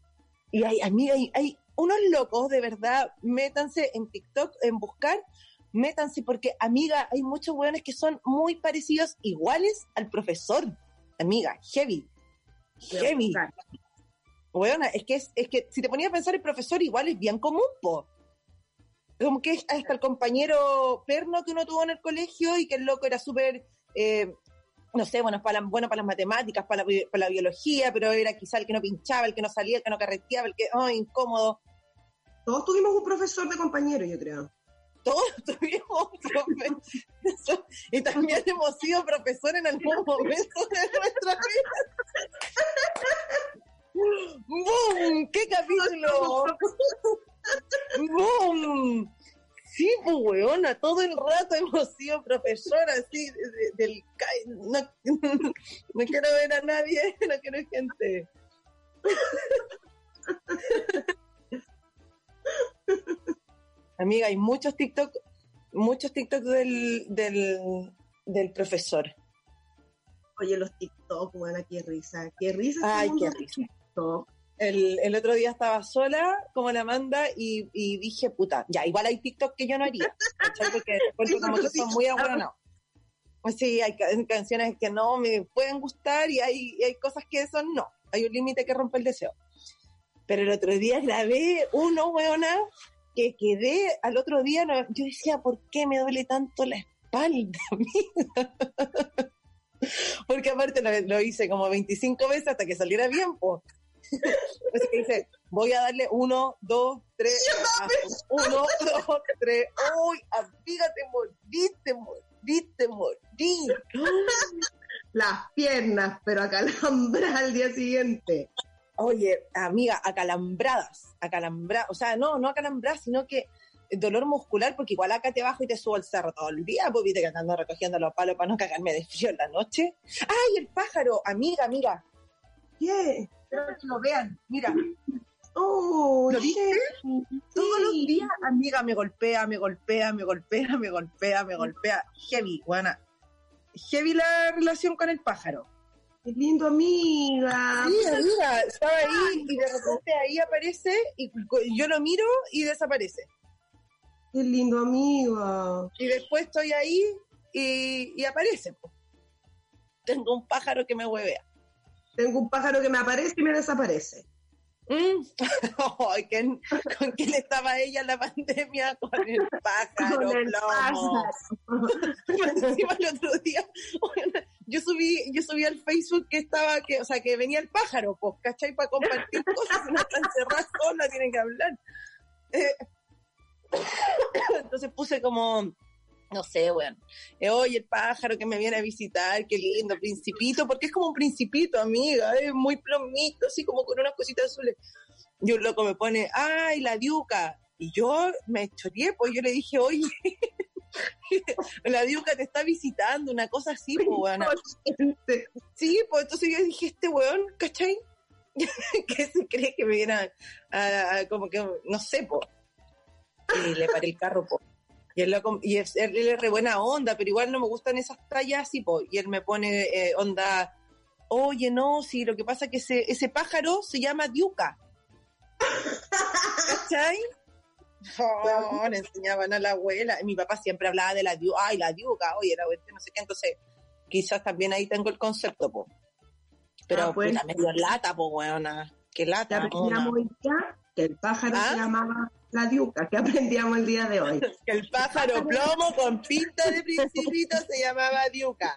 y hay, amiga, hay, unos locos, de verdad, métanse en TikTok, en buscar, métanse, porque, amiga, hay muchos weones que son muy parecidos, iguales al profesor. Amiga, heavy. Heavy. Weona, es que, es, que si te ponías a pensar, el profesor igual es bien común, po. Como que hasta el compañero perno que uno tuvo en el colegio y que el loco era súper eh, no sé, bueno, para, bueno para las matemáticas, para la, para la biología, pero era quizá el que no pinchaba, el que no salía, el que no carreteaba, el que, oh, incómodo. Todos tuvimos un profesor de compañero, yo creo. Todos (laughs) tuvimos un profesor. y también hemos sido profesor en algún momento de nuestra vida. ¡Boom! ¡Qué capítulo! ¡Boom! Sí, pues, weona, todo el rato hemos sido profesora, así, del... No, (laughs) no quiero ver a nadie, (laughs) no quiero gente. (laughs) Amiga, hay muchos TikTok, muchos TikTok del, del, del profesor. Oye, los TikTok, buena, qué risa, qué risa. Ay, qué risa. TikTok el, el, otro día estaba sola, como la manda, y, y, dije, puta, ya, igual hay TikTok que yo no haría, Porque como que son muy no Pues sí, hay canciones que no me pueden gustar y hay, hay cosas que son no. Hay un límite que rompe el deseo. Pero el otro día grabé uno, weona, que quedé al otro día, yo decía, ¿por qué me duele tanto la espalda, (laughs) Porque aparte lo, lo, hice como 25 veces hasta que saliera bien, pues. (laughs) Así que dice, voy a darle uno, dos, tres, uno, dos, tres. Uy, amiga, te mordiste, mordiste, mordí. Las piernas, pero acalambradas al día siguiente. Oye, amiga, acalambradas, acalambradas, o sea, no, no acalambradas, sino que dolor muscular, porque igual acá te bajo y te subo el cerro todo el día, pues viste que ando recogiendo los palos para no cagarme de frío en la noche. ¡Ay, el pájaro! Amiga, amiga. ¿Qué? Espero que lo vean. Mira. Oh, ¿Lo viste? Todos los días, amiga, me golpea, me golpea, me golpea, me golpea, me golpea. Heavy, buena. Heavy la relación con el pájaro. Qué lindo, amiga. Sí, amiga, estaba ahí y de repente ahí aparece y yo lo miro y desaparece. Qué lindo, amiga. Y después estoy ahí y, y aparece. Tengo un pájaro que me huevea. Tengo un pájaro que me aparece y me desaparece. Mm. (laughs) Ay, ¿quién- ¿Con quién estaba ella en la pandemia? Con el pájaro, Con el plomo. pájaro. (laughs) Encima el otro día, bueno, yo subí, yo subí al Facebook que estaba, que, o sea, que venía el pájaro, pues, ¿cachai? Para compartir (laughs) cosas, no están encerradas solas, tienen que hablar. Eh, (coughs) entonces puse como, no sé, bueno, eh, oye, el pájaro que me viene a visitar, qué lindo, principito, porque es como un principito, amiga, es muy plomito, así como con unas cositas azules. Y un loco me pone, ay, la diuca. Y yo me choreé, pues yo le dije, oye, (laughs) la diuca te está visitando, una cosa así, pues, weón. Sí, pues entonces yo dije, este weón, ¿cachai? (laughs) que se cree que me viene a, a- a- como que, no sé, po. Y le paré el carro, po. Y él, loco- y es- él, él es re buena onda, pero igual no me gustan esas tallas así, po. Y él me pone eh, onda, oye, no, sí, lo que pasa es que ese, ese pájaro se llama diuca. ¿Cachai? Oh, le enseñaban a la abuela. Y mi papá siempre hablaba de la diuca, ay, la diuca, oye, la abuela, no sé qué, entonces quizás también ahí tengo el concepto, po. Pero Ah, pues. puta, medio lata, po, weona. Qué lata, día que el pájaro ¿Ah? se llamaba la diuca, que aprendíamos el día de hoy. (laughs) El pájaro (laughs) plomo con pinta de principito se llamaba diuca.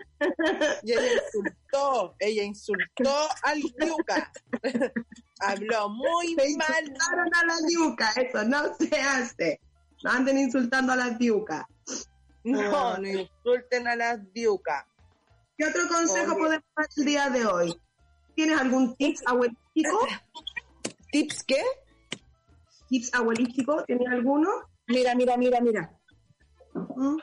Y ella insultó, ella insultó al diuca. (laughs) Habló muy Se mal. insultaron a la diuca, eso no se hace. No anden insultando a las diucas. No, no insulten a las diucas. ¿Qué otro consejo podemos dar el día de hoy? ¿Tienes algún tips abuelístico? ¿Tips qué? ¿Tips abuelístico? ¿Tienes alguno? Mira, mira, mira, mira. ¿Mm?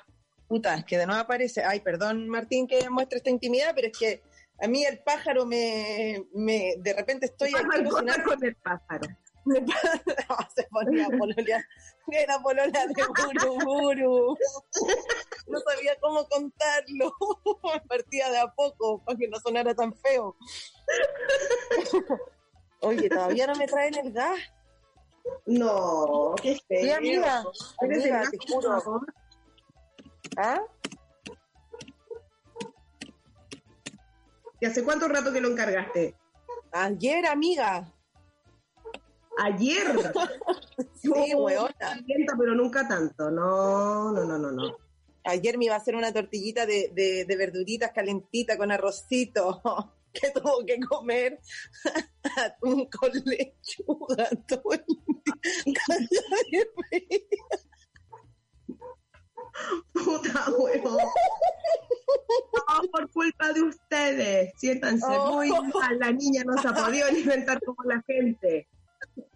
Puta, es que de nuevo aparece. Ay, perdón, Martín, que muestre esta intimidad, pero es que a mí el pájaro me. me de repente estoy aquí cocinando. con el pájaro. (laughs) No, se ponía a pololear. Era polola de Buruburu. No sabía cómo contarlo. (laughs) Partía de a poco para que no sonara tan feo. Oye, todavía no me traen el gas. No, qué feo. Sí, amiga. Amiga, te juro. ¿Ah? ¿Y hace cuánto rato que lo encargaste? Ayer, amiga. Ayer. (laughs) Sí, calienta, pero nunca tanto. No, no, no, no, no. Ayer me iba a hacer una tortillita de, de, de verduritas calentita con arrocito (laughs) que tuvo que comer atún con lechuga todo el día. Puta huevo. No, por culpa de ustedes. Siéntanse Oh. muy mal. La niña no se ha podido alimentar como la gente.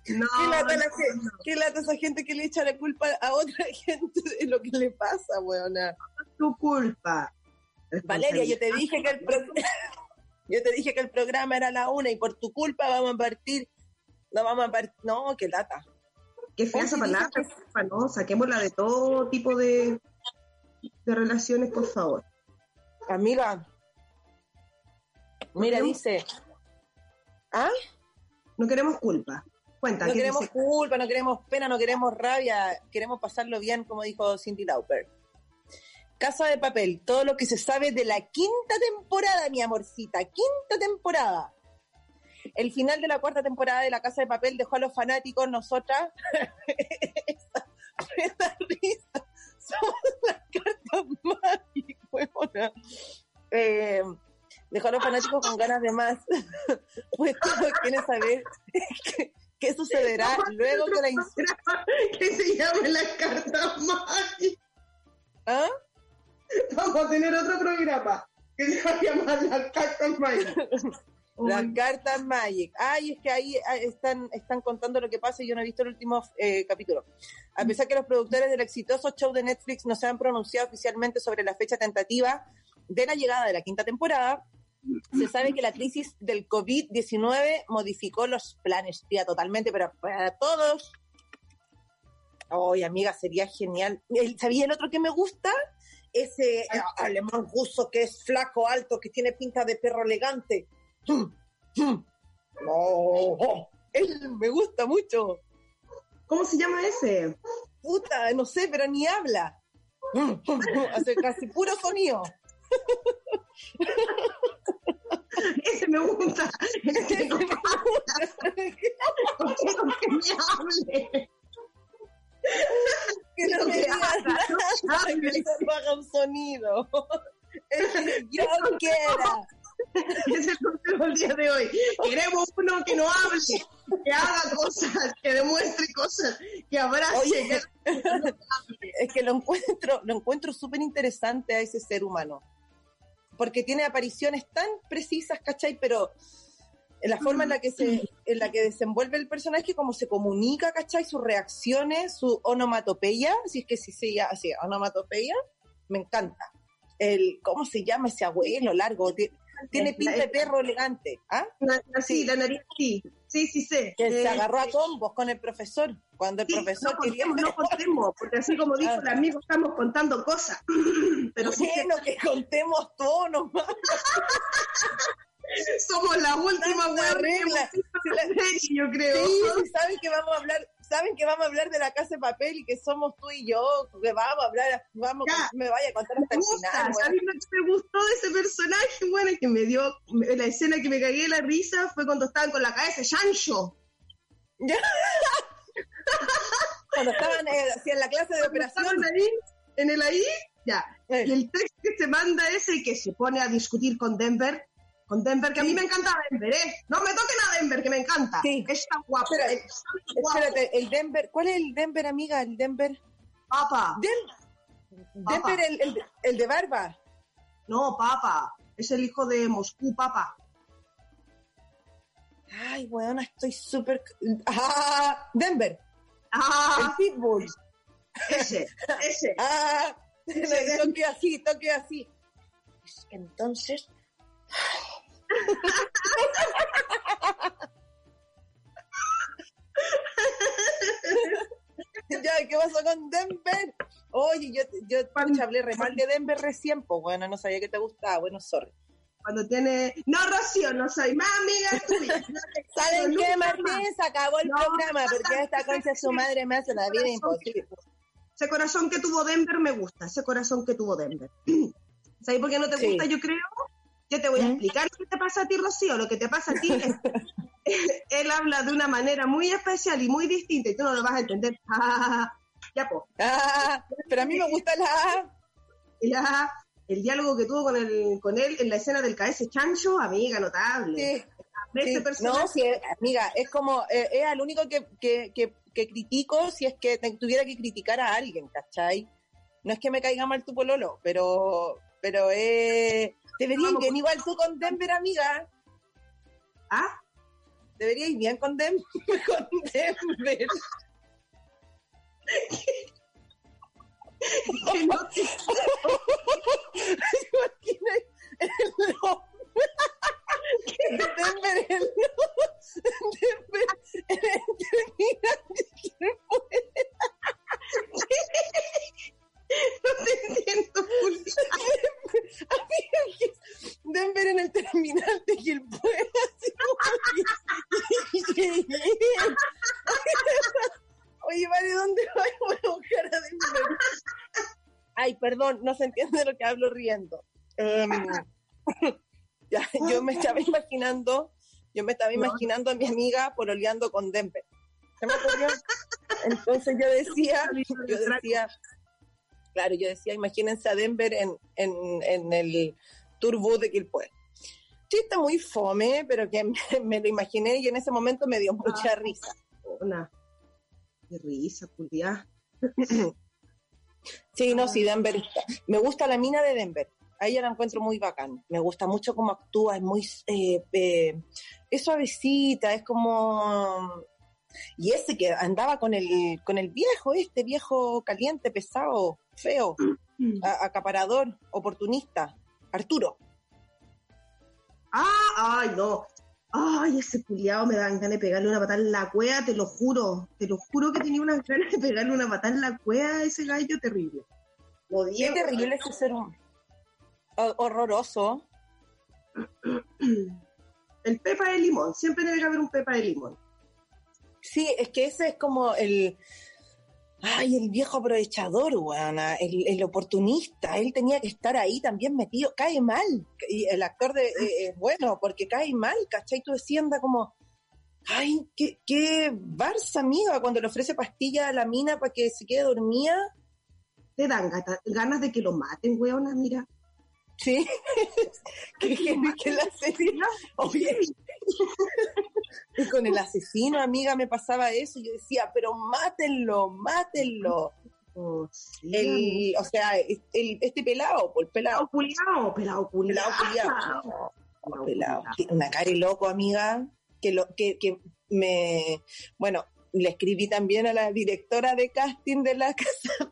No, ¿Qué lata, la no, gente- no. qué lata esa gente que le echa la culpa a otra (laughs) gente de lo que le pasa, weona? tu culpa. Valeria, yo te dije que el (laughs) yo te dije que el programa era a la una y por tu culpa vamos a partir, no vamos a partir, no, qué lata. Qué fea esa palabra, culpa, ¿no? Saquémosla de todo tipo de, de relaciones, por favor. Amiga, mira, ¿No? dice, ¿ah? No queremos culpa. Cuenta, No ¿qué queremos dice? culpa, no queremos pena, no queremos rabia, queremos pasarlo bien, como dijo Cindy Lauper. Casa de Papel, todo lo que se sabe de la quinta temporada, mi amorcita, quinta temporada. El final de la cuarta temporada de La Casa de Papel dejó a los fanáticos, nosotras, esa, (laughs) esa risa, somos las cartas mágicas. Eh, dejó a los fanáticos con ganas de más, (laughs) pues todos quieren saber qué, (laughs) qué sucederá luego que la... que se llame la carta mágica. ¿Ah? (laughs) Vamos a tener otro programa que se va a llamar la carta mágica. Las (laughs) cartas Magic. Ay, es que ahí ah, están, están contando lo que pasa y yo no he visto el último eh, capítulo. A pesar que los productores del exitoso show de Netflix no se han pronunciado oficialmente sobre la fecha tentativa de la llegada de la quinta temporada, se sabe que la crisis del COVID-19 modificó los planes, tía, totalmente, pero para todos. Ay, amiga, sería genial. ¿Sabía el otro que me gusta? Ese eh, alemán ruso que es flaco, alto, que tiene pinta de perro elegante. No, él me gusta mucho. ¿Cómo se llama ese? puta, no sé, pero ni habla. Hace casi puro sonido. Ese me gusta. Ese me gusta. (laughs) que me hable. Que no me nada, que solo haga un sonido. (laughs) Es que yo quiera. (laughs) Es el consejo del día de hoy. Queremos uno que no hable, que haga cosas, que demuestre cosas, que abrace. Oye, (laughs) es que lo encuentro, lo encuentro súper interesante a ese ser humano. Porque tiene apariciones tan precisas, ¿cachai? Pero en la forma en la que se, en la que desenvuelve el personaje, cómo se comunica, ¿cachai? Sus reacciones, su onomatopeya, si es que sí se llama así, onomatopeya, me encanta. El, ¿cómo se llama ese abuelo largo? Tiene pinta de perro elegante. ¿Ah? sí, la nariz sí. Sí, sí sé. Que se agarró a combos con el profesor. Cuando el Sí, profesor no quería. contemos, no contemos, porque así como dijo Ah. el amigo, estamos contando cosas. (laughs) Pero sí que Bueno, que contemos todo nomás. (laughs) (laughs) somos la última weón regla. (laughs) yo creo. Sí, saben que vamos a hablar, saben que vamos a hablar de la casa de papel y que somos tú y yo, que vamos a hablar, vamos, Ya. me vaya a contar hasta el final. weón. ¿sabes lo que me gustó de ese personaje? Bueno, que me dio, la escena que me cagué la risa fue cuando estaban con la cabeza de Sancho. (laughs) Cuando estaban eh, en la clase de operación, ahí, en el ahí, ya. eh, Y el texto que se manda ese que se pone a discutir con Denver, con Denver, que a mí me encanta Denver, ¿eh? No me toquen a Denver, que me encanta. Sí. Está guapo. Espera, está guapo. espérate, el Denver, ¿cuál es el Denver, amiga? El Denver. Papa. Den- Papa. Denver, el, el, el de barba. No, Papa. Es el hijo de Moscú, Papa. Ay, weona, estoy súper. Ah, Denver, el Ah, Pitbull. ese, ese. (laughs) Ah, Ese- toque así, toque así. Entonces. Ya, ¿qué pasó con Denver? Oye, yo, yo pucha, hablé re mal de Denver recién, pues bueno, no sabía que te gustaba, bueno, sorry. Cuando tiene. No, Rocío, no soy más amiga tuya. (laughs) ¿Saben qué. Martín? Se acabó el No, programa no, porque esta concha su madre me hace la vida imposible. Ese corazón que tuvo Denver me gusta, ese corazón que tuvo Denver. (clears throat) ¿Sabes por qué no te Sí. gusta, yo creo? Yo te voy a ¿Mm? explicar qué te pasa a ti, Rocío. Lo que te pasa a ti es (laughs) él habla de una manera muy especial y muy distinta y tú no lo vas a entender. (laughs) ya, pues. Ah, pero a mí me gusta la... Ya, el diálogo que tuvo con, el, con él en la escena del KS Chancho, amiga, notable. Sí, Sí, No, sí, eh, amiga, es como, eh, es al único que, que, que, que critico si es que tuviera que criticar a alguien, ¿cachai? No es que me caiga mal tu pololo, pero, pero eh, debería ir bien igual tú con Denver, amiga. ¿Ah? Debería ir bien con, Dem (laughs) con Denver. (laughs) Que no te- Imagina el nombre. Denver, el Denver, el terminante. no te entiendo, Julia. (laughs) (laughs) Denver en el terminal de que- (laughs) Oye, vale, ¿dónde voy? (laughs) Voy a buscar a Denver. Ay, perdón, no se entiende lo que hablo riendo. Em, ya, yo me estaba imaginando, yo me estaba imaginando a mi amiga pololeando con Denver. ¿Se me ocurrió? Entonces yo decía, yo decía, claro, yo decía, imagínense a Denver en, en, en el Turbo de Quilpué. Chiste muy fome, pero que me, me lo imaginé y en ese momento me dio mucha risa. Una. Qué risa, Julia. Sí, no, sí, Denver está. Me gusta la mina de Denver. A ella la encuentro muy bacán. Me gusta mucho cómo actúa, es muy. eh, eh, es suavecita, es como. Y ese que andaba con el, con el viejo, este viejo caliente, pesado, feo, a- acaparador, oportunista, Arturo. Ah, ay, no. Ay, ese culiao me dan ganas de pegarle una patada en la cueva, te lo juro. Te lo juro que tenía unas ganas de pegarle una patada en la cueva a ese gallo terrible. Lo Qué terrible ese ser Horroroso. (clears throat) El pepa de limón. Siempre debe haber un pepa de limón. Sí, es que ese es como el. Ay, el viejo aprovechador, weona, el, el, oportunista, él tenía que estar ahí también metido, cae mal. Y el actor de, eh, es bueno, porque cae mal, ¿cachai? Tú decías, como, ay, qué, qué Barça, amiga, cuando le ofrece pastilla a la mina para que se quede dormida. Te dan ganas de que lo maten, weona, mira. Sí, (laughs) que, que, que el asesino, y con el asesino, amiga, me pasaba eso, yo decía, pero mátenlo, mátenlo. Oh, el, o sea, el, este pelado, el pelado. Pelado, pelado, pelado, pelado, pelado. Una cara loco, amiga, que, lo, que, que me, bueno, le escribí también a la directora de casting de la (laughs) casa.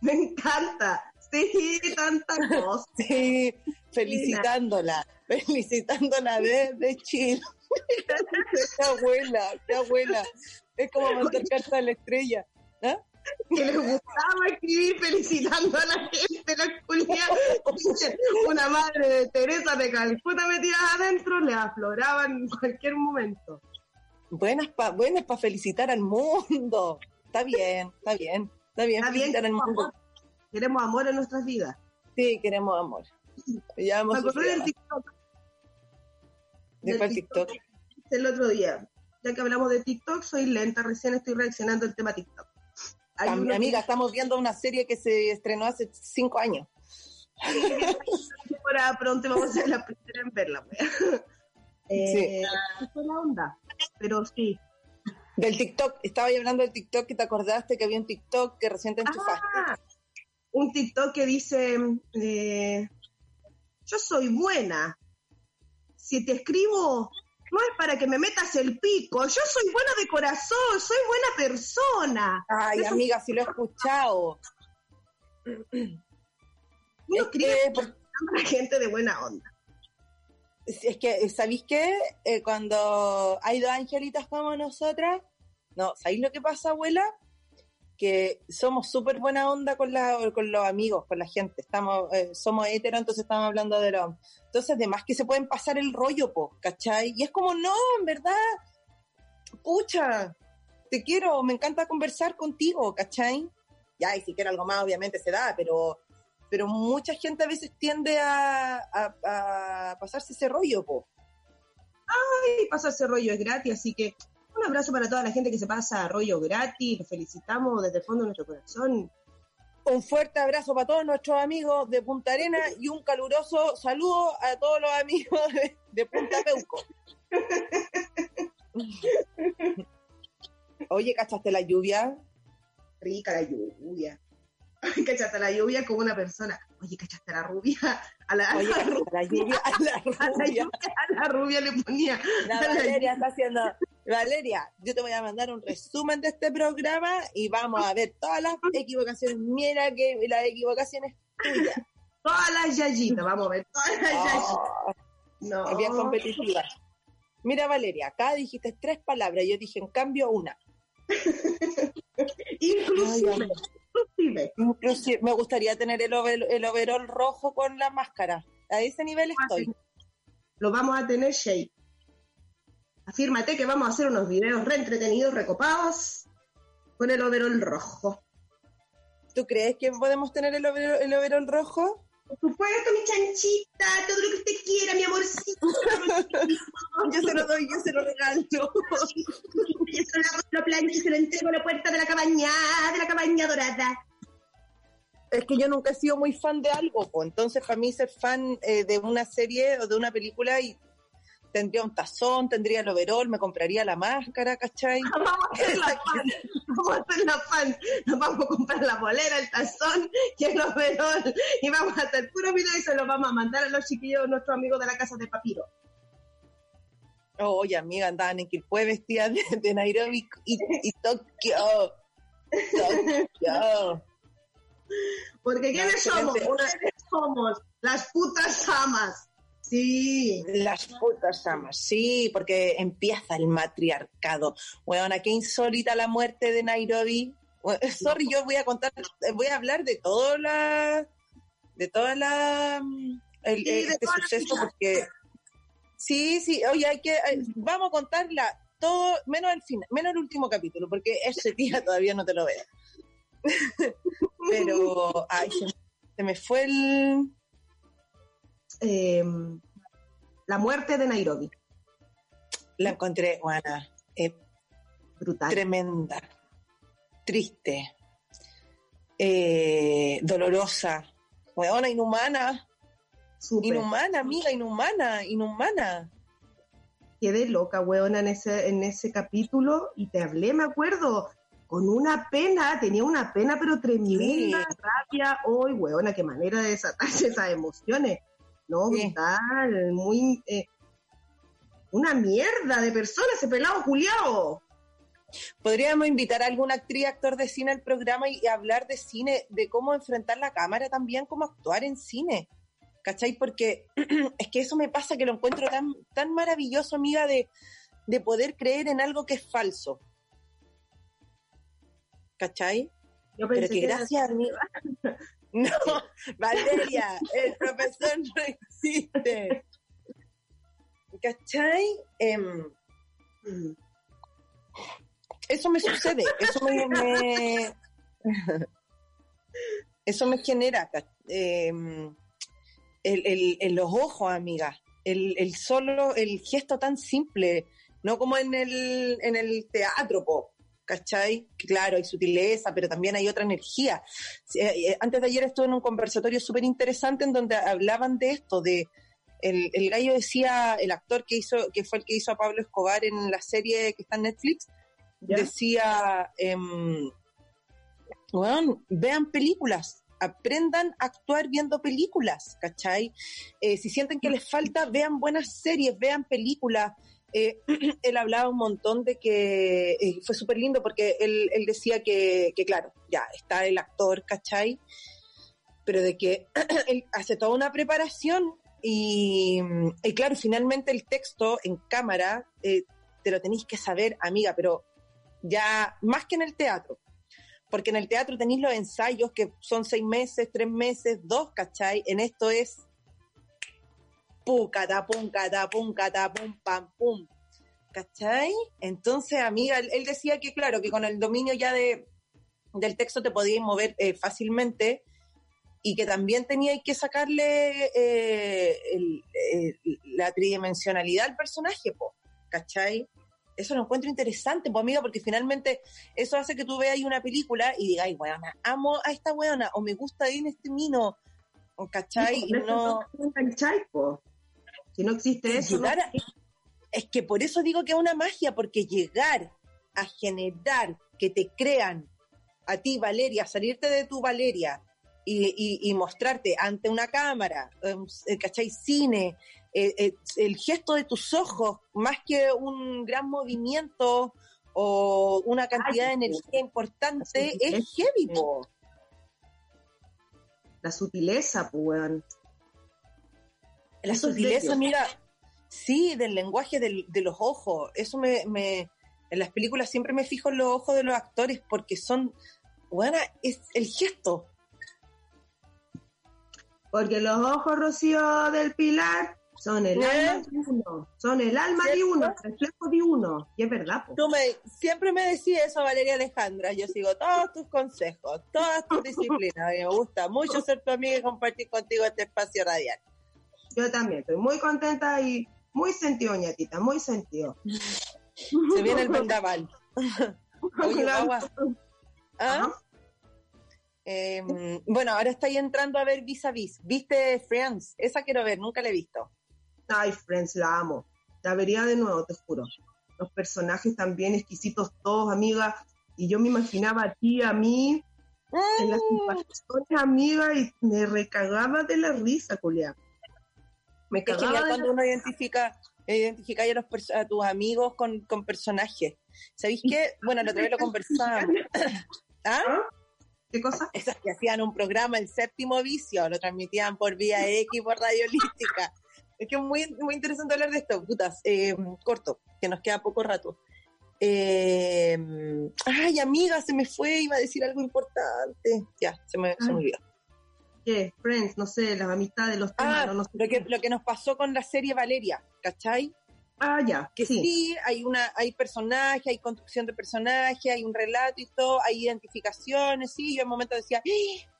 me encanta. Sí, tanta cosa. (laughs) Sí, felicitándola, (laughs) felicitándola desde Chile. (laughs) qué abuela, qué abuela. Es como mandar carta a la estrella. ¿Ah? que les gustaba escribir felicitando a la gente, la culia, una madre de Teresa de Calcuta metida adentro, le afloraban en cualquier momento. Buenas para buenas pa felicitar al mundo. Está bien, está bien, está bien felicitar al mundo. Queremos amor en nuestras vidas. Sí, queremos amor. (clears throat) Ya Me acordé del TikTok. ¿De cuál TikTok? El otro día. Ya que hablamos de TikTok, soy lenta, recién estoy reaccionando al tema TikTok. Hay mi amiga, estamos viendo una serie que se estrenó hace cinco años. Ahora pronto vamos a ser la primera en verla. (laughs) eh, sí. fue la onda, pero sí. Del TikTok, estaba hablando del TikTok que te acordaste que había un TikTok que recién te enchufaste. Ah, un TikTok que dice, eh, yo soy buena. Si te escribo, no es para que me metas el pico. Yo soy buena de corazón, soy buena persona. Ay, amiga, si lo he escuchado. (clears throat) No escribe la gente de buena onda. Es que, ¿sabéis qué? Eh, cuando hay dos angelitas como nosotras, no, ¿sabéis lo que pasa, abuela? Que somos súper buena onda con, la, con los amigos, con la gente. Estamos, eh, somos heteros, entonces estamos hablando de los... Entonces, además que se pueden pasar el rollo, po, ¿cachai? Y es como, no, en verdad, pucha, te quiero, me encanta conversar contigo, ¿cachai? Ya, y si quiere algo más, obviamente se da, pero, pero mucha gente a veces tiende a, a, pasarse ese rollo, po. Ay, pasarse rollo es gratis, así que un abrazo para toda la gente que se pasa a rollo gratis. Los felicitamos desde el fondo de nuestro corazón. Un fuerte abrazo para todos nuestros amigos de Punta Arena y un caluroso saludo a todos los amigos de, Punta Peuco. Oye, ¿cachaste la lluvia? Rica la lluvia. ¿Cachaste la lluvia como una persona? Oye, ¿cachaste la rubia? A la, Oye, a la, lluvia, a la rubia. A la, rubia le ponía. La Valeria está haciendo. Valeria, yo te voy a mandar un resumen de este programa y vamos a ver todas las equivocaciones. Mira que las equivocaciones tuyas. Todas las yayitas, vamos a ver. Todas las oh, No. Es bien competitiva. Mira, Valeria, acá dijiste tres palabras, yo dije en cambio una. (laughs) Inclusive. Inclusive. Me gustaría tener el, el overall rojo con la máscara. A ese nivel estoy. Lo vamos a tener, Shay. Afírmate que vamos a hacer unos videos re entretenidos, recopados, con el overall rojo. ¿Tú crees que podemos tener el overall rojo? Por supuesto, mi chanchita, todo lo que usted quiera, mi amorcito. yo se lo doy, yo se lo regalo. yo se lo, lo plancho y se lo entrego a la puerta de la cabaña, de la cabaña dorada. Es que yo nunca he sido muy fan de algo, entonces para mí ser fan eh, de una serie o de una película y tendría un tazón, tendría el overol, me compraría la máscara, ¿cachai? (laughs) Vamos a hacer la fan, vamos a hacer la fan, nos vamos a comprar la bolera, el tazón y el overol y vamos a hacer puro video y se lo vamos a mandar a los chiquillos, nuestros amigos de la casa de Papiro. oye, amiga, andaban en Quilpue vestidas de, de Nairobi y, y Tokio. Tokio. Porque ¿quiénes somos? somos? Las putas amas. Sí. Las putas amas, sí, porque empieza el matriarcado. Bueno, qué insólita la muerte de Nairobi. (laughs) sorry, yo voy a contar, voy a hablar de toda la, de toda la, el, este suceso, porque sí, sí, oye, hay que, vamos a contarla todo, menos el final, menos el último capítulo, porque ese (laughs) día todavía no te lo veo. (laughs) Pero, ay, se, me fue el... Em, la muerte de Nairobi. La encontré, Juana. Brutal. Tremenda. Triste. Eh, dolorosa. Weona, inhumana. Inhumana, amiga, inhumana, inhumana. Quedé loca, weona, en ese, en ese capítulo y te hablé, me acuerdo, con una pena, tenía una pena, pero tremenda, rabia. Hoy, weona, qué manera de desatarse esas emociones. No, brutal, muy. Eh, una mierda de persona, ese pelado Juliao. Podríamos invitar a alguna actriz, actor de cine al programa y, hablar de cine, de cómo enfrentar la cámara también, cómo actuar en cine. ¿Cachai? Porque (clears throat) es que eso me pasa que lo encuentro tan, tan maravilloso, amiga, de, de poder creer en algo que es falso. ¿Cachai? Pero que, gracias, amiga. (laughs) No, Valeria, el profesor no existe. ¿Cachai? Em, eso me sucede, eso me, eso me genera em, el, los ojos, amiga, el, solo, el gesto tan simple, no como en el, en el teatro, po, ¿cachai? Claro, hay sutileza, pero también hay otra energía. Eh, eh, antes de ayer estuve en un conversatorio súper interesante en donde hablaban de esto, de el, el gallo decía, el actor que hizo, que fue el que hizo a Pablo Escobar en la serie que está en Netflix, decía, bueno, em, vean películas, aprendan a actuar viendo películas, ¿cachai? Eh, si sienten que les falta, vean buenas series, vean películas. Eh, (clears throat) él hablaba un montón de que eh, fue súper lindo porque él, decía que, claro, ya está el actor, ¿cachai? Pero de que (clears throat) él hace toda una preparación y, claro, finalmente el texto en cámara te lo tenéis que saber, amiga, pero ya más que en el teatro. Porque en el teatro tenéis los ensayos que son seis meses, tres meses, dos, ¿cachai? En esto es pum, cata, pum, cata, pum, cata, pum, pam, pum. ¿Cachai? Entonces, amiga, él, decía que, claro, que con el dominio ya de, del texto te podías mover eh, fácilmente y que también teníais que sacarle eh, la tridimensionalidad al personaje, po, ¿cachai? eso lo encuentro interesante, pues amiga, porque finalmente eso hace que tú veas una película y digas, ay, weona, amo a esta weona, o me gusta en este mino, ¿cachai? y no... Si no existe eso. Es que por eso digo que es una magia, porque llegar a generar que te crean a ti, Valeria, salirte de tu Valeria y, y mostrarte ante una cámara, em, ¿cachai? Cine, eh, eh, el gesto de tus ojos, más que un gran movimiento o una cantidad de energía importante, es heavy, La sutileza, pues. La sutileza, mira, sí, del lenguaje de los ojos. Eso me, En las películas siempre me fijo en los ojos de los actores porque son. Bueno, es el gesto. Porque los ojos, Rocío del Pilar, son el alma de uno, son el alma de uno, el reflejo de uno, y es verdad. Tú me, siempre me decías eso, Valeria Alejandra, yo sigo todos tus consejos, todas tus disciplinas, me gusta mucho ser tu amiga y compartir contigo este espacio radial. Yo también, estoy muy contenta y muy sentido, ñatita, muy sentido. Se viene el vendaval. (laughs) Oye, ¿Ah? Em, bueno, ahora estoy entrando a ver Vis a Vis. ¿Viste Friends? Esa quiero ver, nunca la he visto. Ay, Friends, la amo. La vería de nuevo, te juro. Los personajes también exquisitos todos, amiga. Y yo me imaginaba a ti, a mí, en las situaciones, amiga, y me recagaba de la risa, Julia. Me es cuando uno identifica, identifica a, tus amigos con, con personajes. ¿Sabéis qué? Bueno, la otra vez lo conversábamos. (laughs) ¿Ah? ¿Ah? ¿Qué cosa? Esas que hacían un programa, El Séptimo Vicio, lo transmitían por vía X, por Radio Holística. Es que es muy, muy interesante hablar de esto, putas. Eh, corto, que nos queda poco rato. Eh, ay, amiga, se me fue, iba a decir algo importante. Ya, se me, se me olvidó. ¿Qué? Friends, no sé, las amistades, los temas. Ah, lo, que, lo que nos pasó con la serie Valeria, ¿cachai? Ah, ya. Que sí. hay una, hay personaje, hay construcción de personaje, hay un relato y todo, hay identificaciones, sí. Yo en un momento decía,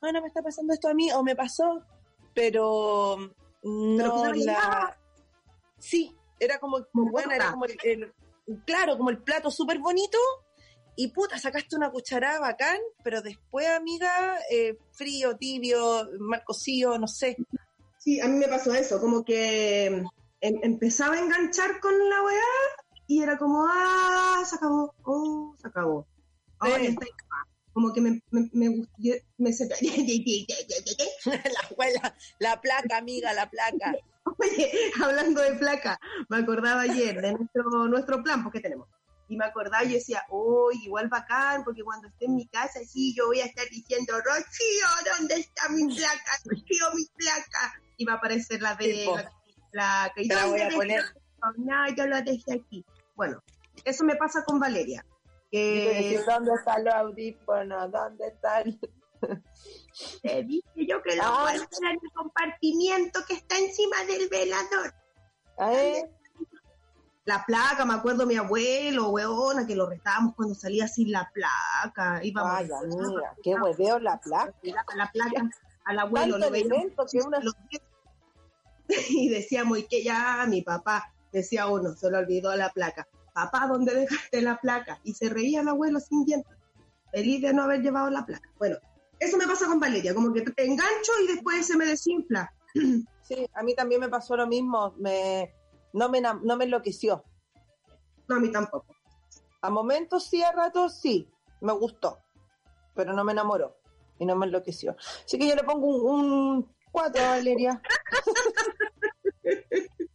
¡Ah, no me está pasando esto a mí, o me pasó, pero no la. Sí, era como, bueno, era como el, claro, como el plato súper bonito, y puta, sacaste una cucharada bacán, pero después, amiga, eh, frío, tibio, mal cocido, no sé. Sí, a mí me pasó eso, como que em, empezaba a enganchar con la weá y era como, ah, se acabó, oh, se acabó. como que me, me, me, me, la, la placa, amiga, la placa. (laughs) Oye, hablando de placa, me acordaba ayer de nuestro, nuestro plan, porque tenemos y me acordaba y decía, oh, igual bacán, porque cuando esté en mi casa, sí, yo voy a estar diciendo, Rocío, ¿dónde está mi placa? Rocío, mi placa. Y va a aparecer la de la placa. Y la voy a poner. No, yo lo dejé aquí. Bueno, eso me pasa con Valeria. Que... ¿Dónde está el audífono? ¿Dónde está el... (laughs) Te dije yo que lo ah. en el compartimiento que está encima del velador. ¿Eh? La placa, me acuerdo mi abuelo, weona, que lo retábamos cuando salía sin la placa. Íbamos Ay, amiga, qué hueveo la placa. La placa al abuelo lo (laughs) Y decíamos, y que ya mi papá, decía uno, se lo olvidó la placa. Papá, ¿dónde dejaste la placa? Y se reía el abuelo sin dientes, feliz de no haber llevado la placa. Bueno, eso me pasa con Valeria, como que te engancho y después se me desinfla. Sí, a mí también me pasó lo mismo. Me, no me, no me enloqueció. No, a mí tampoco. A momentos sí, a ratos sí, me gustó, pero no me enamoró y no me enloqueció. Así que yo le pongo un 4 a Valeria. (laughs)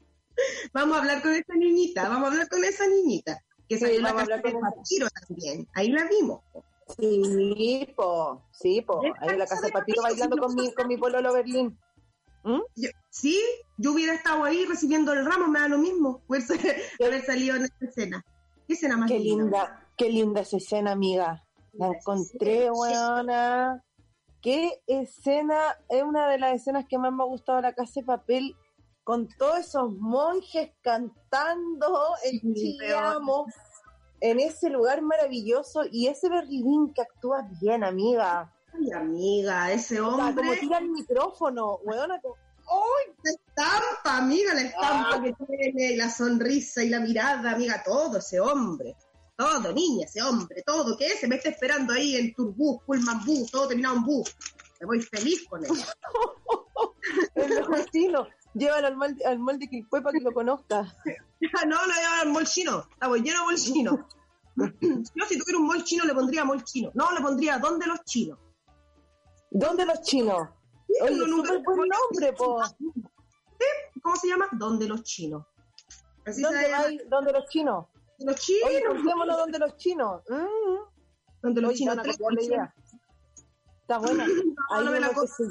vamos a hablar con esa niñita, vamos a hablar con esa niñita. Que sí, salió la casa de Papiro también. Ahí la vimos. Sí, po, sí, po. Ahí en la casa de Papiro bailando con mi, con mi pololo Berlín. ¿Mm? sí, yo hubiera estado ahí recibiendo el ramo, me da lo mismo (laughs) (laughs) haber salido en esa escena. ¿Qué escena más qué linda? Qué linda esa escena, amiga. La encontré, buena. Qué escena, es una de las escenas que más me ha gustado de la casa de papel, con todos esos monjes cantando el en ese lugar maravilloso y ese Berlín que actúa bien, amiga. Ay, amiga, ese hombre. como tira el micrófono, weona. ¡Ay, la estampa, amiga! La estampa ah. que tiene, y la sonrisa y la mirada, amiga, todo ese hombre. Todo, niña, ese hombre, todo. ¿Qué es? Se me está esperando ahí en Turbus, Pullman Bus, todo terminado en bus. Me voy feliz con él. (laughs) el mejor chino. Llévalo al mal, al mal de Quilpue para que lo conozca. (laughs) no, no lleva al mol chino. Estamos lleno de mol chino. (clears throat) Yo si tuviera un mol chino le pondría mol chino. No, le pondría ¿dónde los chinos? ¿Dónde los chinos? Oye, buen nombre, po. ¿Cómo se llama? ¿Dónde los chinos? ¿Dónde, hay, ¿Dónde los chinos? Los chinos. Oye, ¿Dónde los chinos? Mm. ¿Dónde los chinos? Está buena. (laughs) Ahí no me la cosa.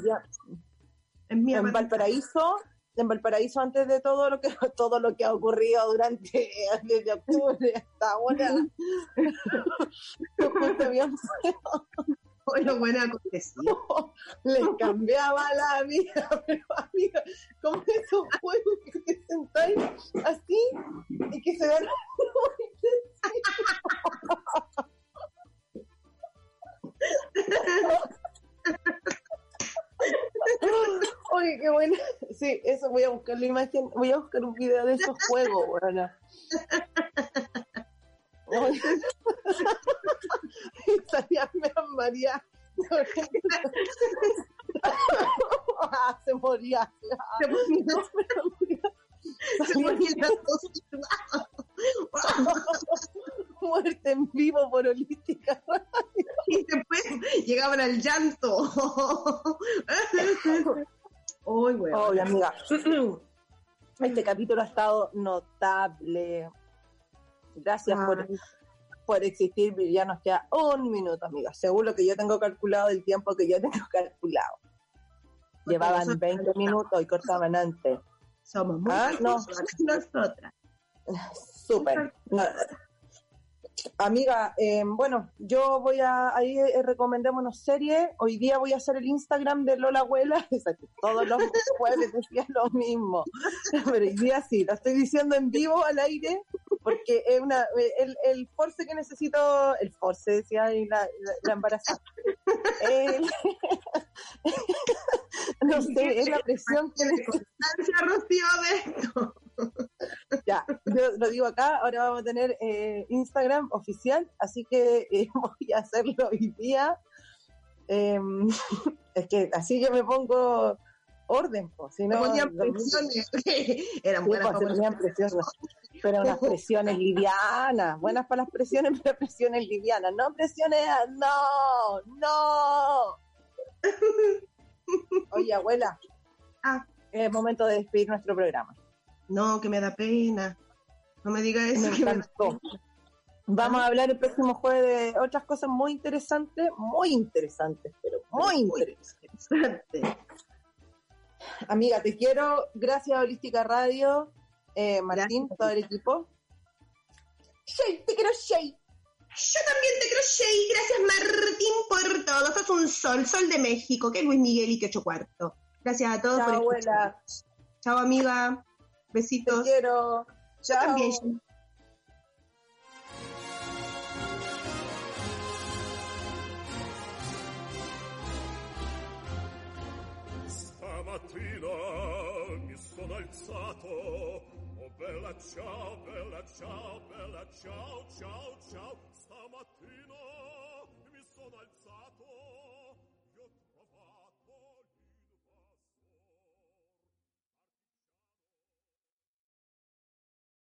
En, en Valparaíso, en Valparaíso antes de todo lo que (laughs) todo lo que ha ocurrido durante (laughs) desde octubre está buena. (laughs) lo bueno acontecido. (laughs) Les cambiaba la vida, (laughs) pero amiga, como esos juegos que te sentáis así y que se ven Oye, qué bueno. Sí, eso voy a buscar la imagen, voy a buscar un video de esos juegos, bueno. Y salía María. se moría. Se moría. Se moría. Muerte en vivo por holística. y después llegaban al llanto. Uy, bueno. amiga. Este capítulo ha estado notable. Gracias por, por existir. Ya nos queda un minuto, amiga. Según lo que yo tengo calculado, el tiempo que yo tengo (laughs) calculado. Llevaban 20 minutos y cortaban antes. Somos muy ¿Ah? no. nosotras. (laughs) Súper. Amiga, eh, bueno, yo voy a, ahí eh, recomendémonos series. Hoy día voy a hacer el Instagram de Lola Abuela. (laughs) Todos los jueves decía lo mismo. Pero hoy día sí, lo estoy diciendo en vivo al aire, porque es una, el, el force que necesito, el force decía ahí la, la, embarazada. (laughs) no sé, es la presión que necesito. Rocío, de esto. Ya, yo lo digo acá, ahora vamos a tener eh, Instagram oficial, así que eh, (laughs) voy a hacerlo hoy día. Em, (laughs) es que así yo me pongo orden, pues, si no... presiones, (laughs) eran buenas pues, presiosas, pero unas presiones livianas, buenas para las presiones, (laughs) pero presiones livianas, no presiones, no, no. Oye, abuela, (laughs) ah. es momento de despedir nuestro programa. No, que me da pena. No me diga eso. Vamos a hablar el próximo jueves de otras cosas muy interesantes, muy interesantes, pero muy interesantes. Amiga, te quiero. Gracias a Holística Radio, eh, Martín, todo el equipo. Shay, te quiero Shay. Yo también te quiero Shay. Gracias Martín por todo. Sos un sol, sol de México, que es Luis Miguel y que ocho cuarto. Gracias a todos Chao, por abuela. Chao, amiga. Besitos. Te quiero. Chao. También. Stamattina mi sono alzato. Oh bella ciao, bella ciao, bella ciao, ciao, ciao. Stamattina mi sono alzato